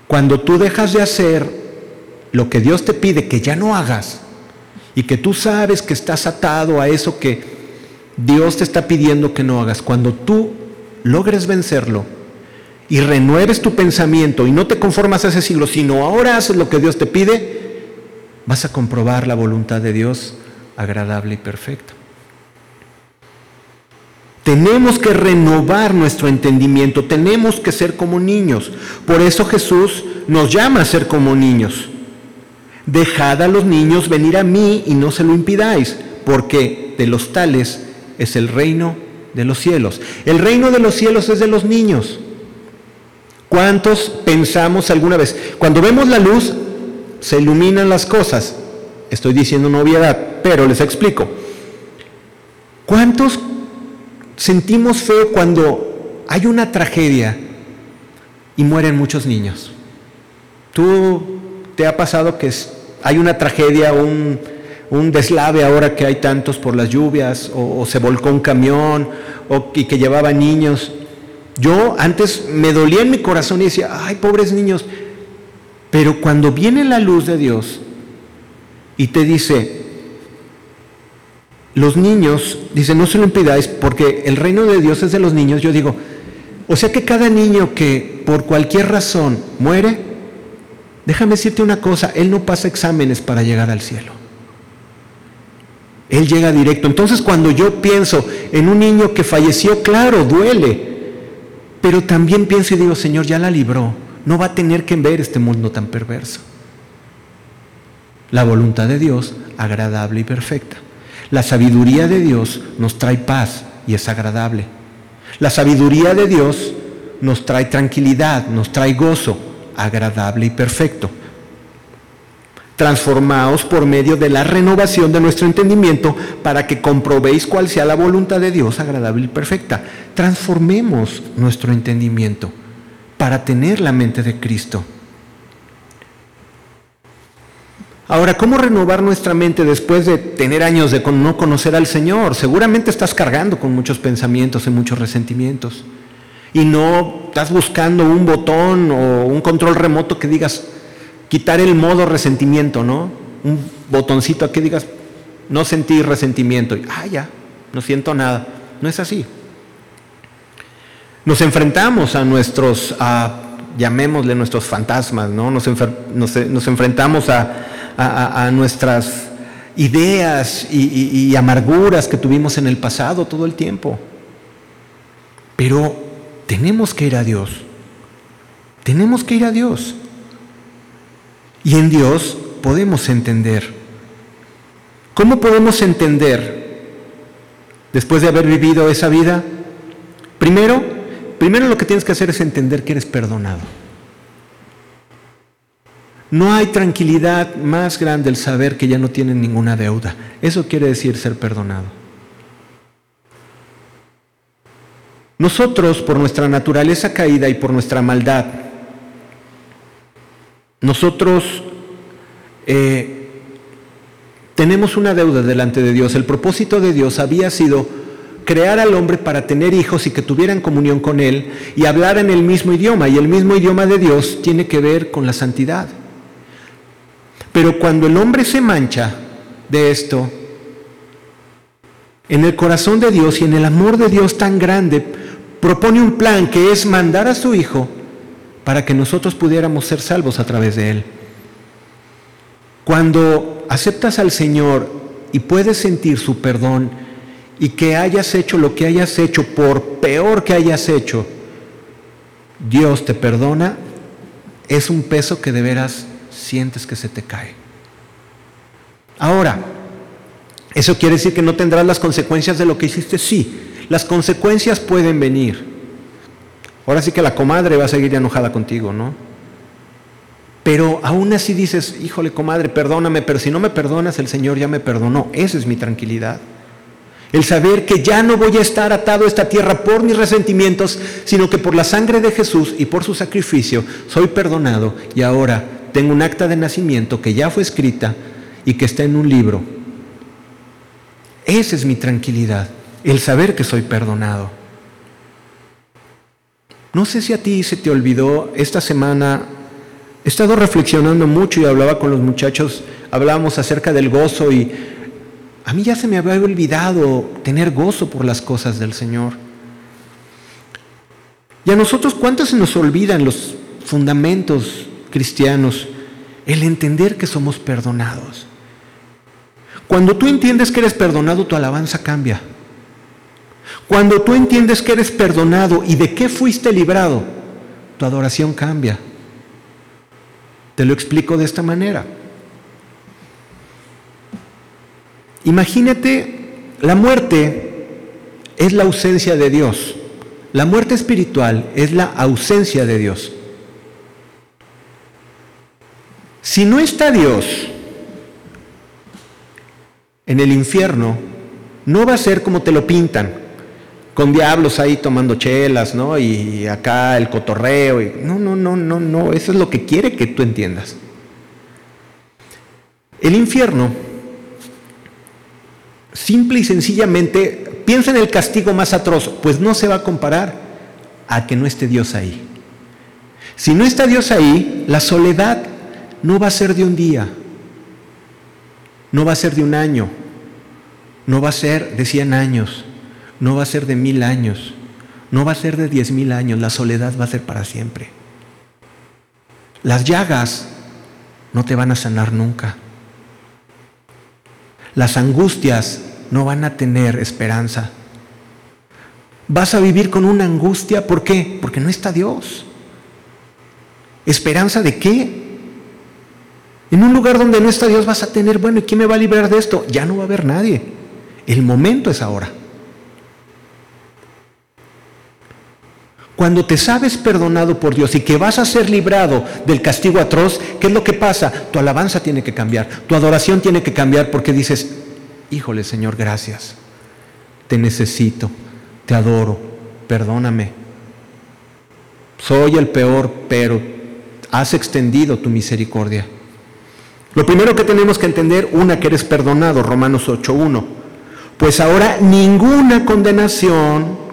Cuando tú dejas de hacer lo que Dios te pide que ya no hagas y que tú sabes que estás atado a eso que Dios te está pidiendo que no hagas, cuando tú logres vencerlo y renueves tu pensamiento y no te conformas a ese siglo, sino ahora haces lo que Dios te pide, vas a comprobar la voluntad de Dios agradable y perfecta. Tenemos que renovar nuestro entendimiento, tenemos que ser como niños. Por eso Jesús nos llama a ser como niños. Dejad a los niños venir a mí y no se lo impidáis, porque de los tales es el reino de los cielos. El reino de los cielos es de los niños. ¿Cuántos pensamos alguna vez? Cuando vemos la luz, se iluminan las cosas. Estoy diciendo una obviedad, pero les explico. ¿Cuántos sentimos feo cuando hay una tragedia y mueren muchos niños. ¿Tú te ha pasado que hay una tragedia, un, un deslave ahora que hay tantos por las lluvias, o, se volcó un camión, o, que llevaba niños? Yo antes me dolía en mi corazón y decía, ay, pobres niños. Pero cuando viene la luz de Dios y te dice, los niños, dice, no se lo impidáis porque el reino de Dios es de los niños. Yo digo, o sea que cada niño que por cualquier razón muere, déjame decirte una cosa, él no pasa exámenes para llegar al cielo. Él llega directo. Entonces cuando yo pienso en un niño que falleció, claro, duele. Pero también pienso y digo, Señor, ya la libró. No va a tener que ver este mundo tan perverso. La voluntad de Dios, agradable y perfecta. La sabiduría de Dios nos trae paz y es agradable. La sabiduría de Dios nos trae tranquilidad, nos trae gozo, agradable y perfecto. Transformaos por medio de la renovación de nuestro entendimiento para que comprobéis cuál sea la voluntad de Dios agradable y perfecta. Transformemos nuestro entendimiento para tener la mente de Cristo. Ahora, ¿cómo renovar nuestra mente después de tener años de no conocer al Señor? Seguramente estás cargando con muchos pensamientos y muchos resentimientos. Y no estás buscando un botón o un control remoto que digas, quitar el modo resentimiento, ¿no? Un botoncito aquí digas, no sentir resentimiento. Y, ah, ya, no siento nada. No es así. Nos enfrentamos a nuestros, llamémosle nuestros fantasmas, ¿no? Nos, enfrentamos a, nuestras ideas y amarguras que tuvimos en el pasado todo el tiempo. Pero tenemos que ir a Dios. Tenemos que ir a Dios. Y en Dios podemos entender. ¿Cómo podemos entender después de haber vivido esa vida? Primero, primero lo que tienes que hacer es entender que eres perdonado. No hay tranquilidad más grande el saber que ya no tienes ninguna deuda. Eso quiere decir ser perdonado. Nosotros, por nuestra naturaleza caída y por nuestra maldad, nosotros eh, tenemos una deuda delante de Dios. El propósito de Dios había sido crear al hombre para tener hijos y que tuvieran comunión con Él y hablar en el mismo idioma. Y el mismo idioma de Dios tiene que ver con la santidad. Pero cuando el hombre se mancha de esto, en el corazón de Dios y en el amor de Dios tan grande, propone un plan que es mandar a su Hijo para que nosotros pudiéramos ser salvos a través de Él. Cuando aceptas al Señor y puedes sentir su perdón y que hayas hecho lo que hayas hecho, por peor que hayas hecho, Dios te perdona, es un peso que de veras sientes que se te cae. Ahora, ¿eso quiere decir que no tendrás las consecuencias de lo que hiciste? Sí, las consecuencias pueden venir. Ahora sí que la comadre va a seguir enojada contigo, ¿no? Pero aún así dices, híjole, comadre, perdóname, pero si no me perdonas, el Señor ya me perdonó. Esa es mi tranquilidad. El saber que ya no voy a estar atado a esta tierra por mis resentimientos, sino que por la sangre de Jesús y por su sacrificio soy perdonado y ahora tengo un acta de nacimiento que ya fue escrita y que está en un libro. Esa es mi tranquilidad, el saber que soy perdonado. No sé si a ti se te olvidó, esta semana he estado reflexionando mucho y hablaba con los muchachos, hablábamos acerca del gozo y a mí ya se me había olvidado tener gozo por las cosas del Señor. Y a nosotros, ¿cuántos se nos olvidan los fundamentos cristianos? El entender que somos perdonados. Cuando tú entiendes que eres perdonado, tu alabanza cambia. Cuando tú entiendes que eres perdonado y de qué fuiste librado, tu adoración cambia. Te lo explico de esta manera. Imagínate, la muerte es la ausencia de Dios. La muerte espiritual es la ausencia de Dios. Si no está Dios en el infierno, no va a ser como te lo pintan con diablos ahí tomando chelas, ¿no? Y acá el cotorreo. Y... No, no, no, no, no. Eso es lo que quiere que tú entiendas. El infierno, simple y sencillamente, piensa en el castigo más atroz, pues no se va a comparar a que no esté Dios ahí. Si no está Dios ahí, la soledad no va a ser de un día, no va a ser de un año, no va a ser de cien años, no va a ser de mil años, no va a ser de diez mil años, la soledad va a ser para siempre. Las llagas no te van a sanar nunca. las angustias no van a tener esperanza. Vas a vivir con una angustia, ¿por qué? Porque no está Dios. ¿Esperanza de qué? En un lugar donde no está Dios vas a tener, bueno, ¿y quién me va a librar de esto? Ya no va a haber nadie. El momento es ahora. Cuando te sabes perdonado por Dios y que vas a ser librado del castigo atroz, ¿qué es lo que pasa? Tu alabanza tiene que cambiar, tu adoración tiene que cambiar porque dices, híjole Señor, gracias, te necesito, te adoro, perdóname. Soy el peor, pero has extendido tu misericordia. Lo primero que tenemos que entender, una, que eres perdonado, Romanos 8.1. Pues ahora ninguna condenación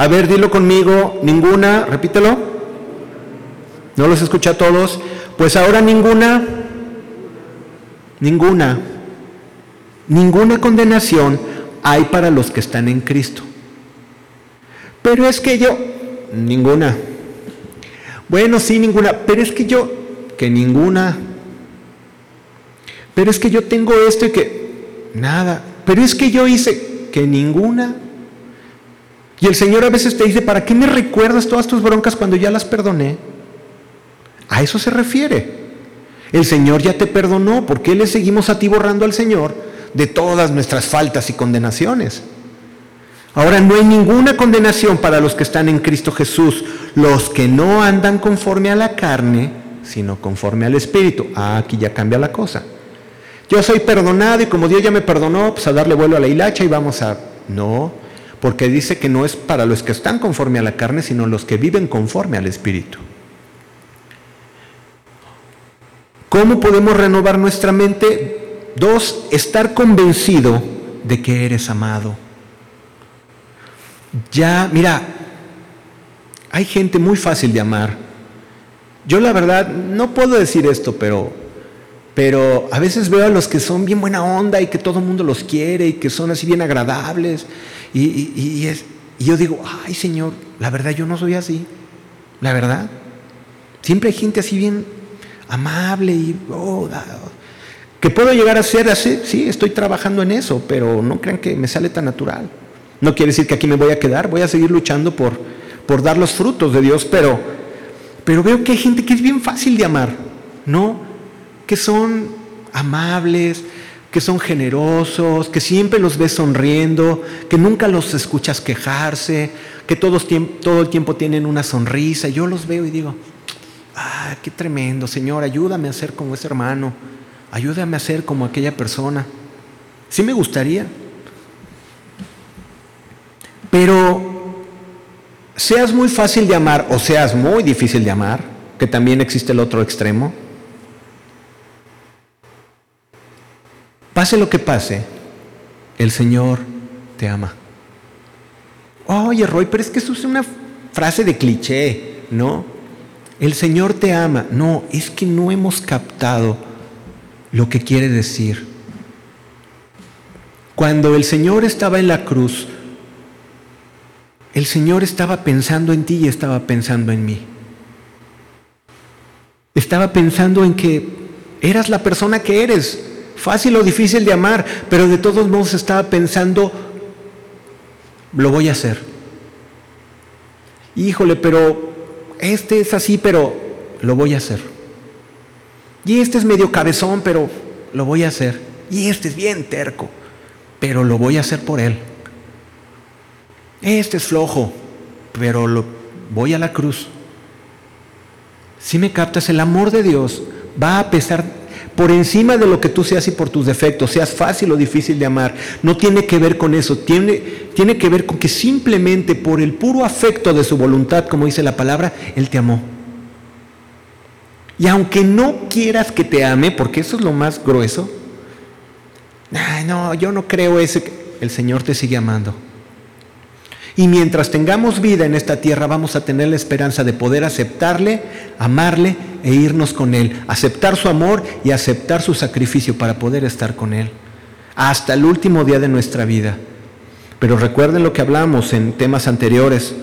a ver, dilo conmigo, ninguna, repítelo. ¿No los escucha a todos? Pues ahora ninguna, ninguna, ninguna condenación hay para los que están en Cristo. Pero es que yo, ninguna. Bueno, sí, ninguna, pero es que yo, que ninguna. Pero es que yo tengo esto y que, nada. Pero es que yo hice, que ninguna. Y el Señor a veces te dice, ¿para qué me recuerdas todas tus broncas cuando ya las perdoné? A eso se refiere. El Señor ya te perdonó, ¿por qué le seguimos atiborrando al Señor de todas nuestras faltas y condenaciones? Ahora no hay ninguna condenación para los que están en Cristo Jesús, los que no andan conforme a la carne, sino conforme al Espíritu. Ah, aquí ya cambia la cosa. Yo soy perdonado y como Dios ya me perdonó, pues a darle vuelo a la hilacha y vamos a... No, porque dice que no es para los que están conforme a la carne, sino los que viven conforme al Espíritu. ¿Cómo podemos renovar nuestra mente? Dos, estar convencido de que eres amado. Ya, mira, hay gente muy fácil de amar. Yo la verdad no puedo decir esto, pero pero a veces veo a los que son bien buena onda y que todo el mundo los quiere y que son así bien agradables. Y, es, yo digo, ay Señor, la verdad yo no soy así. La verdad. Siempre hay gente así bien amable y oh, que puedo llegar a ser así. Sí, estoy trabajando en eso, pero no crean que me sale tan natural. No quiere decir que aquí me voy a quedar, voy a seguir luchando por, por dar los frutos de Dios, pero, pero veo que hay gente que es bien fácil de amar, ¿no? Que son amables, que son generosos, que siempre los ves sonriendo, que nunca los escuchas quejarse, que todos, todo el tiempo tienen una sonrisa. Yo los veo y digo, ah, qué tremendo, Señor, ayúdame a ser como ese hermano, ayúdame a ser como aquella persona. Sí me gustaría. Pero seas muy fácil de amar o seas muy difícil de amar, que también existe el otro extremo, Pase lo que pase, el Señor te ama. Oye, Roy, pero es que eso es una frase de cliché, ¿no? El Señor te ama. No, es que no hemos captado lo que quiere decir. Cuando el Señor estaba en la cruz, el Señor estaba pensando en ti y estaba pensando en mí. Estaba pensando en que eras la persona que eres, fácil o difícil de amar, pero de todos modos estaba pensando, lo voy a hacer. Híjole, pero este es así, pero lo voy a hacer. Y este es medio cabezón, pero lo voy a hacer. Y este es bien terco, pero lo voy a hacer por él. Este es flojo, pero lo voy a la cruz. Si me captas, el amor de Dios va a pesar por encima de lo que tú seas y por tus defectos, seas fácil o difícil de amar, no tiene que ver con eso, tiene, tiene que ver con que simplemente por el puro afecto de su voluntad, como dice la palabra, Él te amó. Y aunque no quieras que te ame, porque eso es lo más grueso, no, yo no creo ese, el Señor te sigue amando. Y mientras tengamos vida en esta tierra, vamos a tener la esperanza de poder aceptarle, amarle e irnos con Él. Aceptar su amor y aceptar su sacrificio para poder estar con Él. Hasta el último día de nuestra vida. Pero recuerden lo que hablamos en temas anteriores.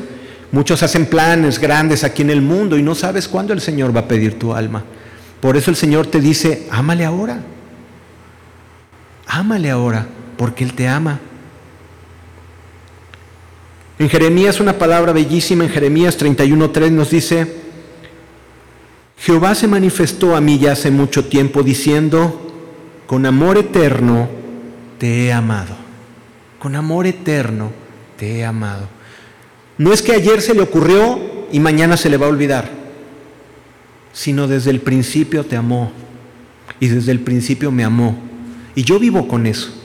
Muchos hacen planes grandes aquí en el mundo y no sabes cuándo el Señor va a pedir tu alma. Por eso el Señor te dice, ámale ahora. Ámale ahora, porque Él te ama. En Jeremías una palabra bellísima, en Jeremías 31.3 nos dice, Jehová se manifestó a mí ya hace mucho tiempo diciendo, con amor eterno te he amado, con amor eterno te he amado. No es que ayer se le ocurrió y mañana se le va a olvidar, sino desde el principio te amó y desde el principio me amó. Y yo vivo con eso.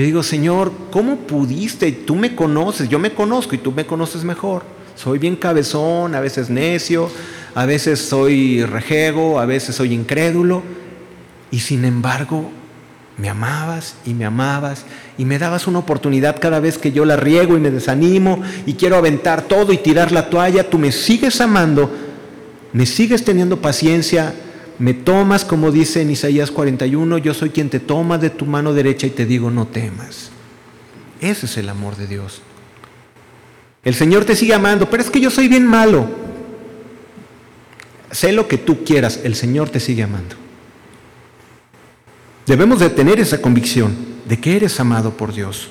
Yo digo, Señor, ¿cómo pudiste? Tú me conoces, yo me conozco y tú me conoces mejor. Soy bien cabezón, a veces necio, a veces soy rejego, a veces soy incrédulo. Y sin embargo, me amabas y me amabas y me dabas una oportunidad cada vez que yo la riego y me desanimo y quiero aventar todo y tirar la toalla. Tú me sigues amando, me sigues teniendo paciencia, me tomas, como dice en Isaías 41, yo soy quien te toma de tu mano derecha y te digo, no temas. Ese es el amor de Dios. El Señor te sigue amando, pero es que yo soy bien malo. Sé lo que tú quieras, el Señor te sigue amando. Debemos de tener esa convicción de que eres amado por Dios.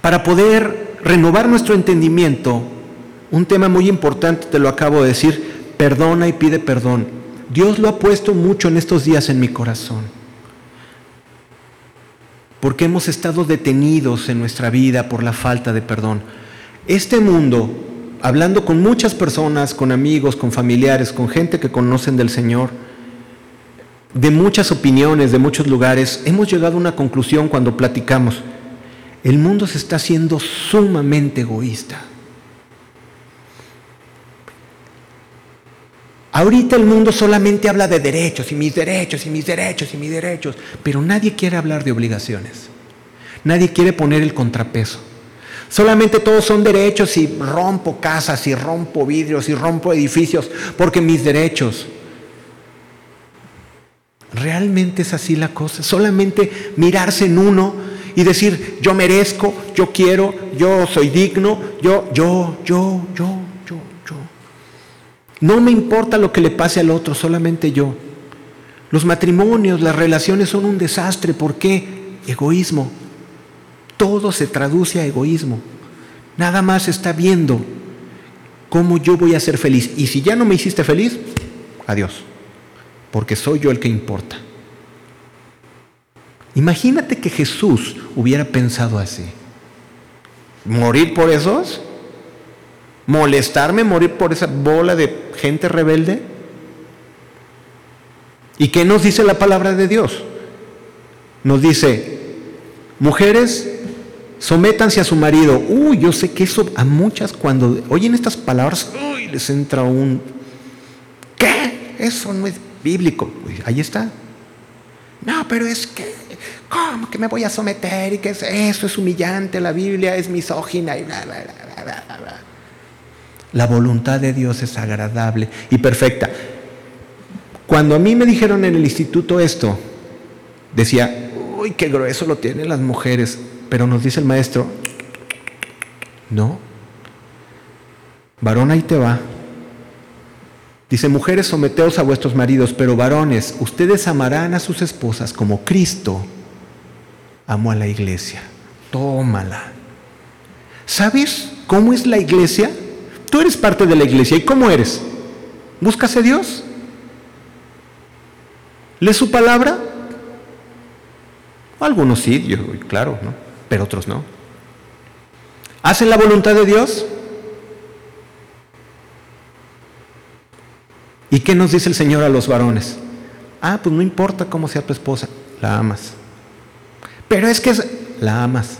Para poder renovar nuestro entendimiento, un tema muy importante, te lo acabo de decir, perdona y pide perdón. Dios lo ha puesto mucho en estos días en mi corazón. Porque hemos estado detenidos en nuestra vida por la falta de perdón. Este mundo, hablando con muchas personas, con amigos, con familiares, con gente que conocen del Señor, de muchas opiniones, de muchos lugares, hemos llegado a una conclusión cuando platicamos. El mundo se está haciendo sumamente egoísta. Ahorita el mundo solamente habla de derechos y mis derechos y mis derechos y mis derechos, pero nadie quiere hablar de obligaciones. Nadie quiere poner el contrapeso. Solamente todos son derechos y rompo casas y rompo vidrios y rompo edificios porque mis derechos. Realmente es así la cosa. Solamente mirarse en uno y decir, yo merezco, yo quiero, yo soy digno, yo, yo, yo, yo. No me importa lo que le pase al otro, solamente yo. Los matrimonios, las relaciones son un desastre. ¿Por qué? Egoísmo. Todo se traduce a egoísmo. Nada más está viendo cómo yo voy a ser feliz. Y si ya no me hiciste feliz, adiós. Porque soy yo el que importa. Imagínate que Jesús hubiera pensado así. ¿Morir por esos? Molestarme, morir por esa bola de gente rebelde? ¿Y qué nos dice la palabra de Dios? Nos dice, mujeres, sométanse a su marido. Uy, yo sé que eso a muchas cuando oyen estas palabras, uy, les entra un, ¿qué? Eso no es bíblico. ahí está. No, pero es que, ¿cómo que me voy a someter? Y que eso es humillante, la Biblia es misógina y bla, bla, bla, bla, bla. La voluntad de Dios es agradable y perfecta. Cuando a mí me dijeron en el instituto esto, decía, uy, qué grueso lo tienen las mujeres, pero nos dice el maestro, no, varón ahí te va. Dice, mujeres, someteos a vuestros maridos, pero varones, ustedes amarán a sus esposas como Cristo amó a la iglesia. Tómala. ¿Sabes cómo es la iglesia? Tú eres parte de la iglesia. ¿Y cómo eres? ¿Buscas a Dios? ¿Lees su palabra? Algunos sí, yo, claro, ¿no? pero otros no. ¿Hacen la voluntad de Dios? ¿Y qué nos dice el Señor a los varones? Ah, pues no importa cómo sea tu esposa, la amas. Pero es que la amas.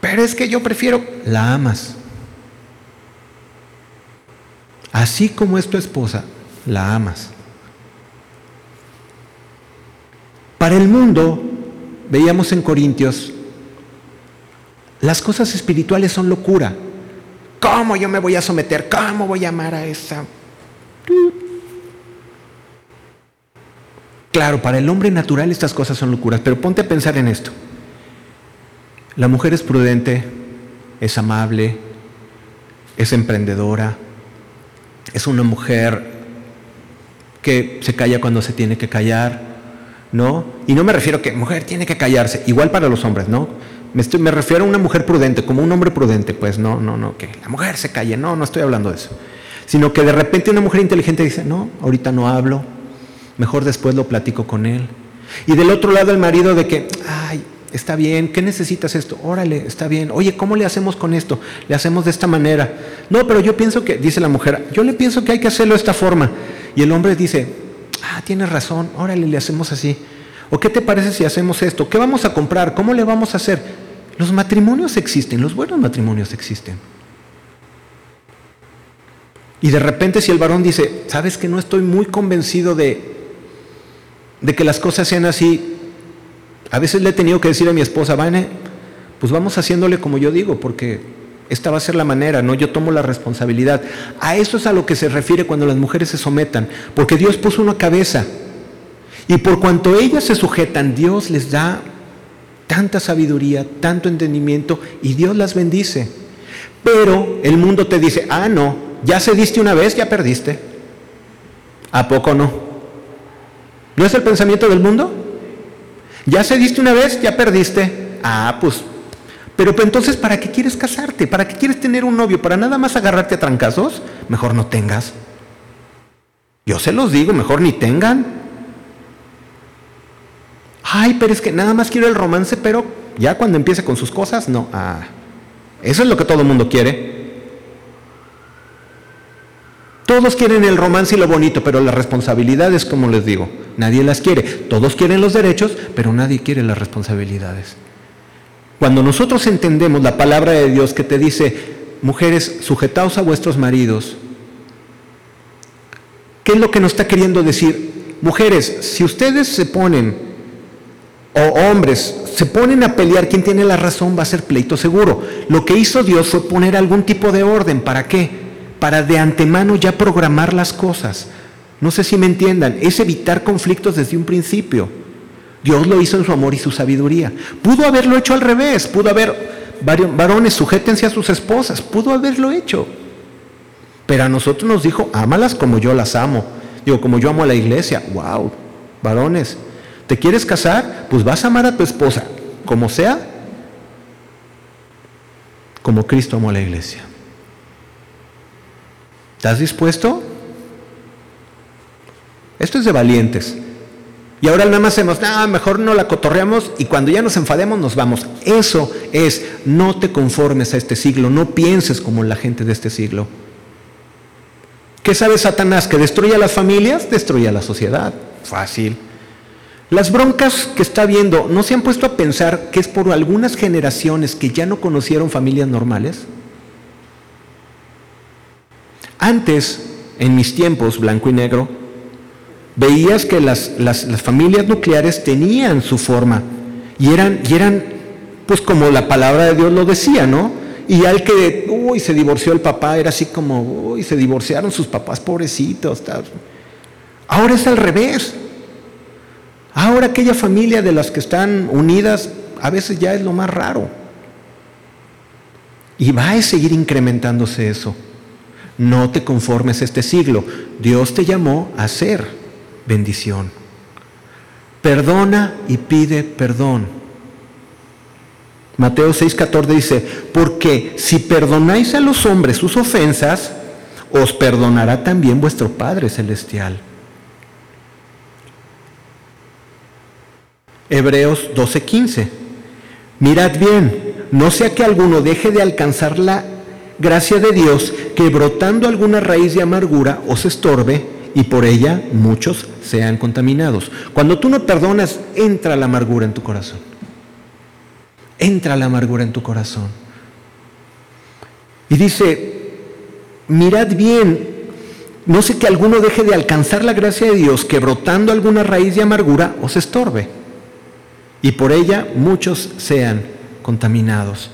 Pero es que yo prefiero, la amas. Así como es tu esposa, la amas. Para el mundo, veíamos en Corintios, las cosas espirituales son locura. ¿Cómo yo me voy a someter? ¿Cómo voy a amar a esa? Claro, para el hombre natural estas cosas son locuras, pero ponte a pensar en esto. La mujer es prudente, es amable, es emprendedora, es una mujer que se calla cuando se tiene que callar, ¿no? Y no me refiero a que mujer tiene que callarse, igual para los hombres, ¿no? Me, me refiero a una mujer prudente, como un hombre prudente, pues no, no, no, que la mujer se calle, no, no estoy hablando de eso. Sino que de repente una mujer inteligente dice, no, ahorita no hablo, mejor después lo platico con él. Y del otro lado el marido de que, ay, está bien, ¿qué necesitas esto? Órale, está bien. Oye, ¿cómo le hacemos con esto? Le hacemos de esta manera. No, pero yo pienso que, dice la mujer, yo le pienso que hay que hacerlo de esta forma. Y el hombre dice, ah, tienes razón, órale, le hacemos así. ¿O qué te parece si hacemos esto? ¿Qué vamos a comprar? ¿Cómo le vamos a hacer? Los matrimonios existen, los buenos matrimonios existen. Y de repente si el varón dice, sabes que no estoy muy convencido de, de que las cosas sean así, a veces le he tenido que decir a mi esposa, Vane, pues vamos haciéndole como yo digo, porque esta va a ser la manera, ¿no? Yo tomo la responsabilidad. A eso es a lo que se refiere cuando las mujeres se sometan, porque Dios puso una cabeza. Y por cuanto ellas se sujetan, Dios les da tanta sabiduría, tanto entendimiento, y Dios las bendice. Pero el mundo te dice, ah, no, ya cediste una vez, ya perdiste. ¿A poco no? ¿No es el pensamiento del mundo? Ya cediste una vez, ya perdiste. Ah, pues. Pero pues, entonces, ¿para qué quieres casarte? ¿Para qué quieres tener un novio? ¿Para nada más agarrarte a trancazos? Mejor no tengas. Yo se los digo, mejor ni tengan. Ay, pero es que nada más quiero el romance, pero ya cuando empiece con sus cosas, no. Ah, eso es lo que todo el mundo quiere. Todos quieren el romance y lo bonito, pero las responsabilidades, como les digo, nadie las quiere. Todos quieren los derechos, pero nadie quiere las responsabilidades. Cuando nosotros entendemos la palabra de Dios que te dice, mujeres, sujetaos a vuestros maridos, ¿qué es lo que nos está queriendo decir? Mujeres, si ustedes se ponen, o hombres, se ponen a pelear, quien tiene la razón va a ser pleito seguro. Lo que hizo Dios fue poner algún tipo de orden. ¿Para qué? Para de antemano ya programar las cosas. No sé si me entiendan, es evitar conflictos desde un principio. Dios lo hizo en su amor y su sabiduría. Pudo haberlo hecho al revés, pudo haber, varones, sujétense a sus esposas, pudo haberlo hecho. Pero a nosotros nos dijo, ámalas como yo las amo. Digo, como yo amo a la iglesia. Wow, varones, ¿te quieres casar? Pues vas a amar a tu esposa, como sea, como Cristo amó a la iglesia. ¿Estás dispuesto? Esto es de valientes. Y ahora nada más hacemos, ah, mejor no la cotorreamos y cuando ya nos enfademos nos vamos. Eso es, no te conformes a este siglo, no pienses como la gente de este siglo. ¿Qué sabe Satanás? ¿Que destruya las familias? Destruye la sociedad. Fácil. Las broncas que está viendo, ¿no se han puesto a pensar que es por algunas generaciones que ya no conocieron familias normales? Antes, en mis tiempos, blanco y negro, veías que las, familias nucleares tenían su forma y eran, y eran, pues como la palabra de Dios lo decía, ¿no? Y al que, uy, se divorció el papá, era así como, uy, se divorciaron sus papás, pobrecitos. Ahora es al revés. Ahora aquella familia de las que están unidas, a veces ya es lo más raro. Y va a seguir incrementándose eso. No te conformes este siglo. Dios te llamó a ser bendición. Perdona y pide perdón. Mateo 6:14 dice, porque si perdonáis a los hombres sus ofensas, os perdonará también vuestro Padre Celestial. Hebreos 12:15. Mirad bien, no sea que alguno deje de alcanzar la gracia de Dios que brotando alguna raíz de amargura os estorbe y por ella muchos sean contaminados. Cuando tú no perdonas, entra la amargura en tu corazón. Entra la amargura en tu corazón. Y dice, mirad bien, no sé que alguno deje de alcanzar la gracia de Dios que brotando alguna raíz de amargura os estorbe y por ella muchos sean contaminados.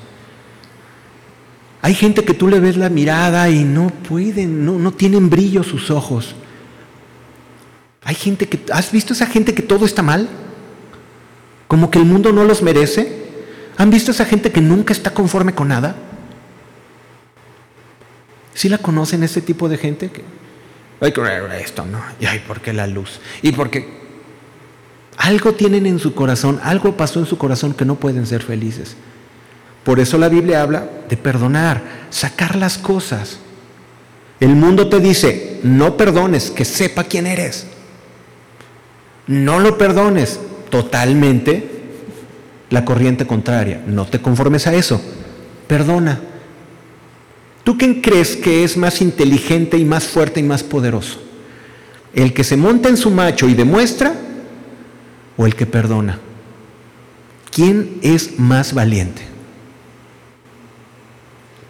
Hay gente que tú le ves la mirada y no pueden, no, no tienen brillo sus ojos. Hay gente que, ¿has visto esa gente que todo está mal? Como que el mundo no los merece. ¿Han visto esa gente que nunca está conforme con nada? ¿Sí la conocen ese tipo de gente? Que, ay, esto no, y ay, ¿por qué la luz? Y porque Algo tienen en su corazón, algo pasó en su corazón que no pueden ser felices. Por eso la Biblia habla de perdonar, sacar las cosas. El mundo te dice, no perdones, que sepa quién eres. No lo perdones totalmente la corriente contraria. No te conformes a eso. Perdona. ¿Tú quién crees que es más inteligente y más fuerte y más poderoso? ¿El que se monta en su macho y demuestra o el que perdona? ¿Quién es más valiente?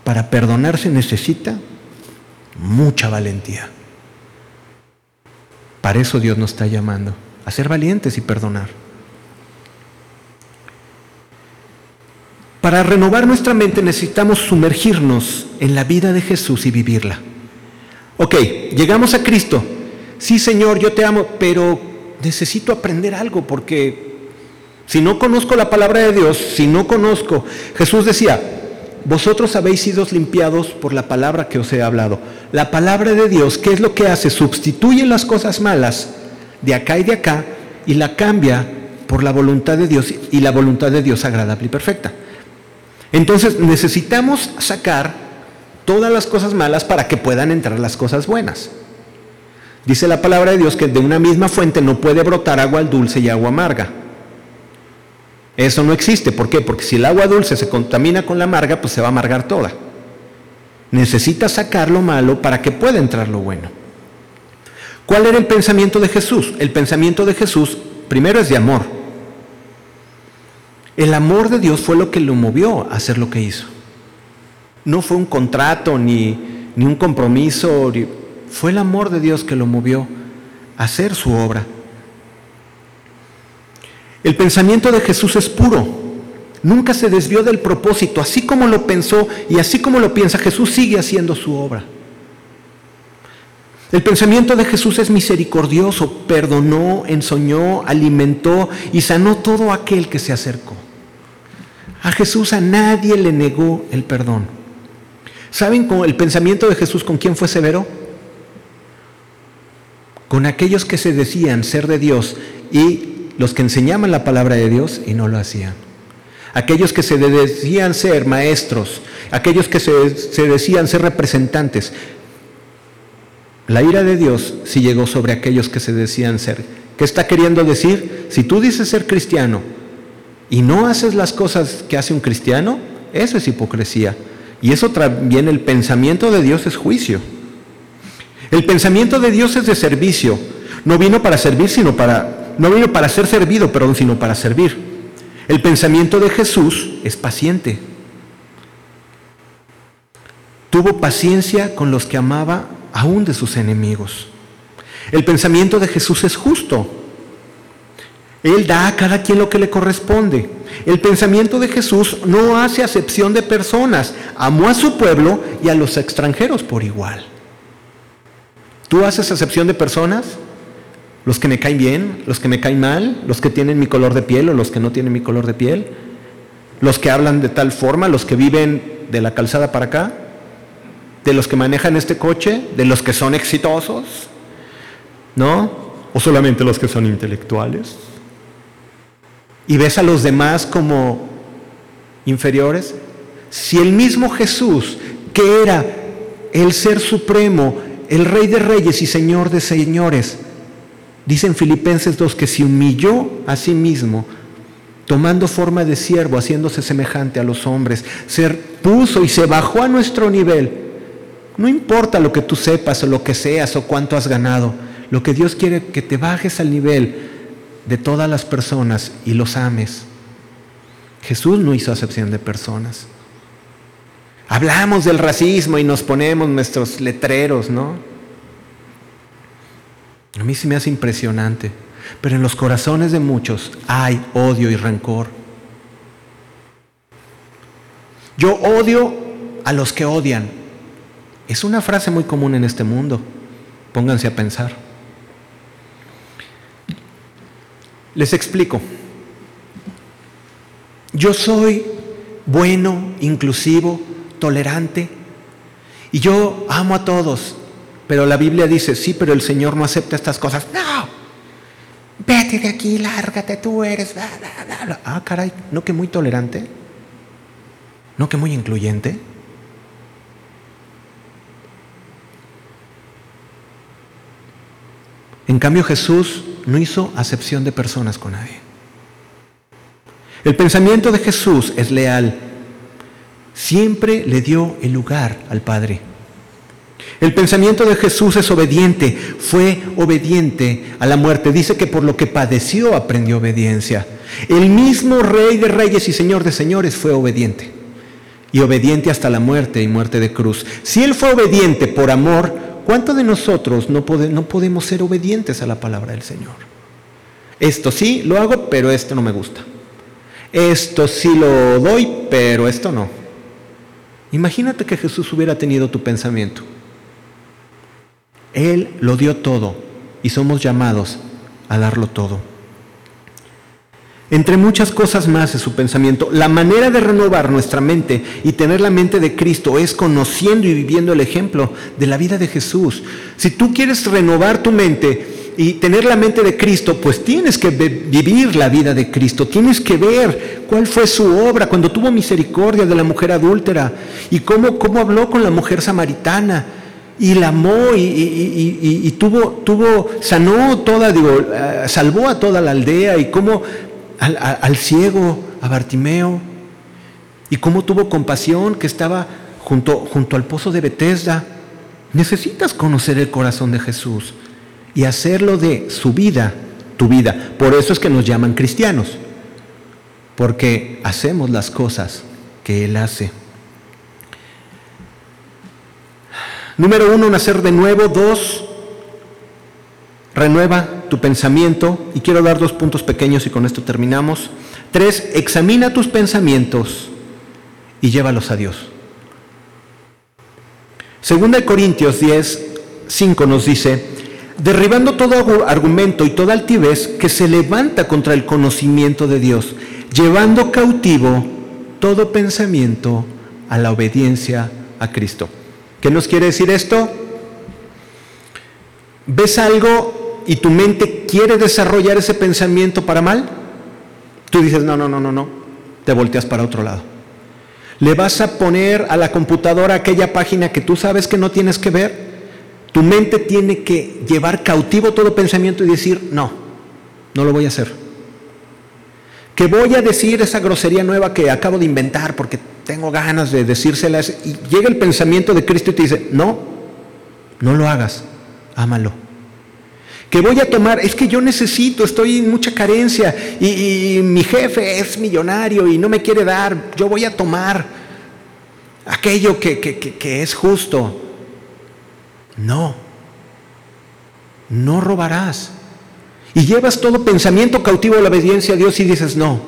Para perdonar se necesita mucha valentía. Para eso Dios nos está llamando, a ser valientes y perdonar. Para renovar nuestra mente necesitamos sumergirnos en la vida de Jesús y vivirla. Ok, llegamos a Cristo. Sí, Señor, yo te amo, pero necesito aprender algo porque si no conozco la palabra de Dios, si no conozco, Jesús decía, vosotros habéis sido limpiados por la palabra que os he hablado. La palabra de Dios, ¿qué es lo que hace? Sustituye las cosas malas de acá y de acá y la cambia por la voluntad de Dios y la voluntad de Dios agradable y perfecta. Entonces necesitamos sacar todas las cosas malas para que puedan entrar las cosas buenas. Dice la palabra de Dios que de una misma fuente no puede brotar agua dulce y agua amarga. Eso no existe. ¿Por qué? Porque si el agua dulce se contamina con la amarga, pues se va a amargar toda. Necesita sacar lo malo para que pueda entrar lo bueno. ¿Cuál era el pensamiento de Jesús? El pensamiento de Jesús primero es de amor. El amor de Dios fue lo que lo movió a hacer lo que hizo. No fue un contrato ni, ni un compromiso, fue el amor de Dios que lo movió a hacer su obra. El pensamiento de Jesús es puro, nunca se desvió del propósito, así como lo pensó y así como lo piensa, Jesús sigue haciendo su obra. El pensamiento de Jesús es misericordioso, perdonó, ensoñó, alimentó y sanó todo aquel que se acercó. A Jesús a nadie le negó el perdón. ¿Saben con el pensamiento de Jesús con quién fue severo? Con aquellos que se decían ser de Dios y los que enseñaban la palabra de Dios y no lo hacían. Aquellos que se decían ser maestros, aquellos que se, decían ser representantes. La ira de Dios sí llegó sobre aquellos que se decían ser. ¿Qué está queriendo decir? Si tú dices ser cristiano, y no haces las cosas que hace un cristiano, eso es hipocresía. Y eso también el pensamiento de Dios es juicio. El pensamiento de Dios es de servicio. No vino para servir, sino para, no vino para ser servido, perdón, sino para servir. El pensamiento de Jesús es paciente. Tuvo paciencia con los que amaba aún de sus enemigos. El pensamiento de Jesús es justo. Él da a cada quien lo que le corresponde. El pensamiento de Jesús no hace acepción de personas. Amó a su pueblo y a los extranjeros por igual. ¿Tú haces acepción de personas? Los que me caen bien, los que me caen mal, los que tienen mi color de piel o los que no tienen mi color de piel, los que hablan de tal forma, los que viven de la calzada para acá, de los que manejan este coche, de los que son exitosos, ¿no? O solamente los que son intelectuales y ves a los demás como inferiores? Si el mismo Jesús, que era el ser supremo, el rey de reyes y señor de señores, dicen Filipenses 2 que se humilló a sí mismo, tomando forma de siervo, haciéndose semejante a los hombres, se puso y se bajó a nuestro nivel. No importa lo que tú sepas o lo que seas o cuánto has ganado, lo que Dios quiere que te bajes al nivel de todas las personas y los ames. Jesús no hizo acepción de personas. Hablamos del racismo y nos ponemos nuestros letreros, ¿no? A mí sí me hace impresionante, pero en los corazones de muchos hay odio y rencor. Yo odio a los que odian. Es una frase muy común en este mundo. Pónganse a pensar. Les explico. Yo soy bueno, inclusivo, tolerante, y yo amo a todos, pero la Biblia dice, sí, pero el Señor no acepta estas cosas. No. vete de aquí, lárgate, tú eres... Ah, caray, ¿no que muy tolerante? ¿No que muy incluyente? En cambio Jesús no hizo acepción de personas con nadie. El pensamiento de Jesús es leal. Siempre le dio el lugar al Padre. El pensamiento de Jesús es obediente, fue obediente a la muerte. Dice que por lo que padeció aprendió obediencia. El mismo Rey de Reyes y Señor de Señores fue obediente. Y obediente hasta la muerte y muerte de cruz. Si Él fue obediente por amor, ¿cuántos de nosotros no, no podemos ser obedientes a la palabra del Señor? Esto sí lo hago, pero esto no me gusta. Esto sí lo doy, pero esto no. Imagínate que Jesús hubiera tenido tu pensamiento. Él lo dio todo y somos llamados a darlo todo. Entre muchas cosas más de su pensamiento, la manera de renovar nuestra mente y tener la mente de Cristo es conociendo y viviendo el ejemplo de la vida de Jesús. Si tú quieres renovar tu mente y tener la mente de Cristo, pues tienes que vivir la vida de Cristo, tienes que ver cuál fue su obra cuando tuvo misericordia de la mujer adúltera y cómo, cómo habló con la mujer samaritana y la amó y, tuvo, tuvo, sanó toda, digo, eh, salvó a toda la aldea y cómo al, ciego, a Bartimeo, y cómo tuvo compasión que estaba junto, junto al pozo de Bethesda. Necesitas conocer el corazón de Jesús y hacerlo de su vida, tu vida. Por eso es que nos llaman cristianos, porque hacemos las cosas que Él hace. Número uno, nacer de nuevo. Dos, renueva tu pensamiento. Y quiero dar dos puntos pequeños y con esto terminamos. Tres, examina tus pensamientos y llévalos a Dios. Segunda de Corintios 10, 5 nos dice, derribando todo argumento y toda altivez que se levanta contra el conocimiento de Dios, llevando cautivo todo pensamiento a la obediencia a Cristo. ¿Qué nos quiere decir esto? ¿Ves algo y tu mente quiere desarrollar ese pensamiento para mal? Tú dices, no, no, no, no, no, te volteas para otro lado. Le vas a poner a la computadora aquella página que tú sabes que no tienes que ver. Tu mente tiene que llevar cautivo todo pensamiento y decir, no, no lo voy a hacer. Que voy a decir esa grosería nueva que acabo de inventar porque tengo ganas de decírselas, y llega el pensamiento de Cristo y te dice, no, no lo hagas, ámalo. Que voy a tomar, es que yo necesito, estoy en mucha carencia y, mi jefe es millonario y no me quiere dar, yo voy a tomar aquello que, que es justo. No, no robarás. Y llevas todo pensamiento cautivo a la obediencia a Dios y dices, no,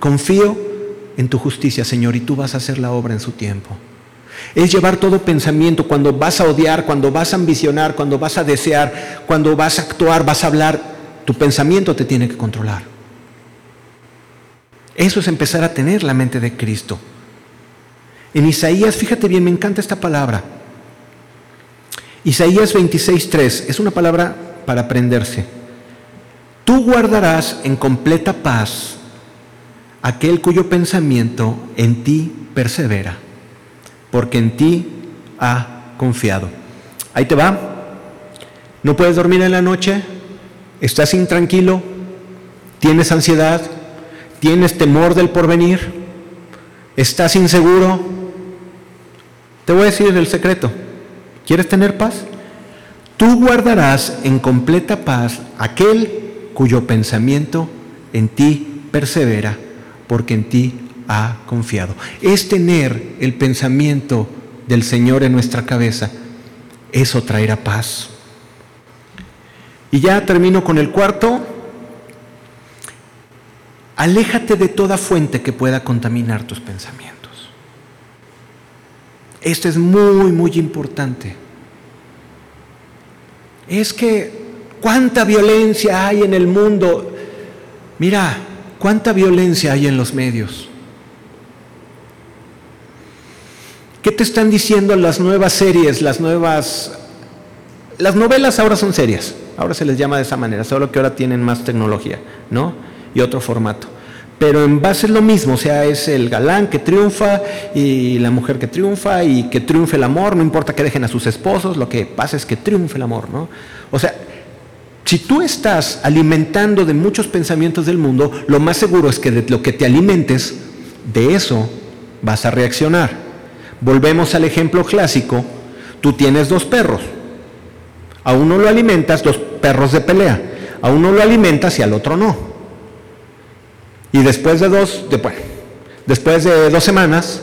confío en tu justicia, Señor, y tú vas a hacer la obra en su tiempo. Es llevar todo pensamiento cuando vas a odiar, cuando vas a ambicionar, cuando vas a desear, cuando vas a actuar, vas a hablar, tu pensamiento te tiene que controlar. Eso es empezar a tener la mente de Cristo. En Isaías, fíjate bien, me encanta esta palabra. Isaías 26.3 es una palabra para aprenderse. Tú guardarás en completa paz aquel cuyo pensamiento en ti persevera, porque en ti ha confiado. Ahí te va. No puedes dormir en la noche, estás intranquilo, tienes ansiedad, tienes temor del porvenir, estás inseguro. Te voy a decir el secreto. ¿Quieres tener paz? Tú guardarás en completa paz aquel cuyo pensamiento en ti persevera porque en ti ha confiado. Es tener el pensamiento del Señor en nuestra cabeza. Eso traerá paz. Y ya termino con el cuarto. Aléjate de toda fuente que pueda contaminar tus pensamientos. Esto es muy, muy importante. Es que cuánta violencia hay en el mundo. Mira, ¿Cuánta violencia hay en los medios? ¿Qué te están diciendo las nuevas series, las nuevas... Las novelas ahora son serias. Ahora se les llama de esa manera, solo que ahora tienen más tecnología, ¿no? Y otro formato. Pero en base es lo mismo, o sea, es el galán que triunfa y la mujer que triunfa y que triunfe el amor, no importa que dejen a sus esposos, lo que pasa es que triunfe el amor, ¿no? O sea, si tú estás alimentando de muchos pensamientos del mundo, lo más seguro es que de lo que te alimentes, de eso vas a reaccionar. Volvemos al ejemplo clásico, tú tienes dos perros, a uno lo alimentas, dos perros de pelea, a uno lo alimentas y al otro no. Y después de dos, de, bueno, después de dos semanas,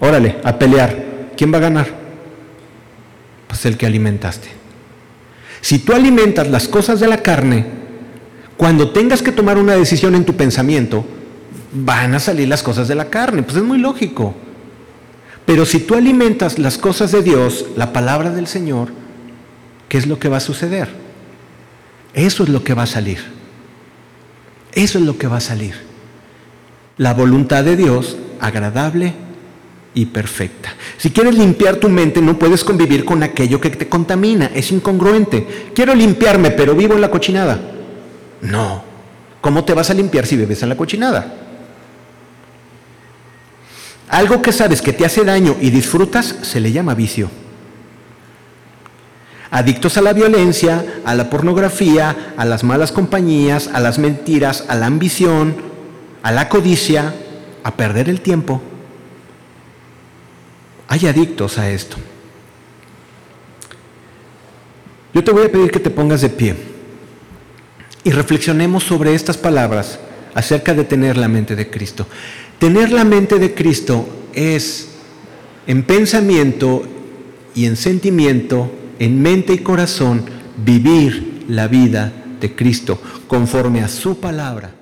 órale, a pelear. ¿Quién va a ganar? Pues el que alimentaste. Si tú alimentas las cosas de la carne, cuando tengas que tomar una decisión en tu pensamiento, van a salir las cosas de la carne. Pues es muy lógico. Pero si tú alimentas las cosas de Dios, la palabra del Señor, ¿qué es lo que va a suceder? Eso es lo que va a salir. Eso es lo que va a salir la voluntad de Dios agradable y perfecta. Si quieres limpiar tu mente, no puedes convivir con aquello que te contamina, es incongruente. Quiero limpiarme, pero vivo en la cochinada. No. ¿Cómo te vas a limpiar si vives en la cochinada? Algo que sabes que te hace daño y disfrutas se le llama vicio. Adictos a la violencia, a la pornografía, a las malas compañías, a las mentiras, a la ambición, a la codicia, a perder el tiempo. Hay adictos a esto. Yo te voy a pedir que te pongas de pie y reflexionemos sobre estas palabras acerca de tener la mente de Cristo. Tener la mente de Cristo es en pensamiento y en sentimiento, en mente y corazón, vivir la vida de Cristo conforme a su palabra.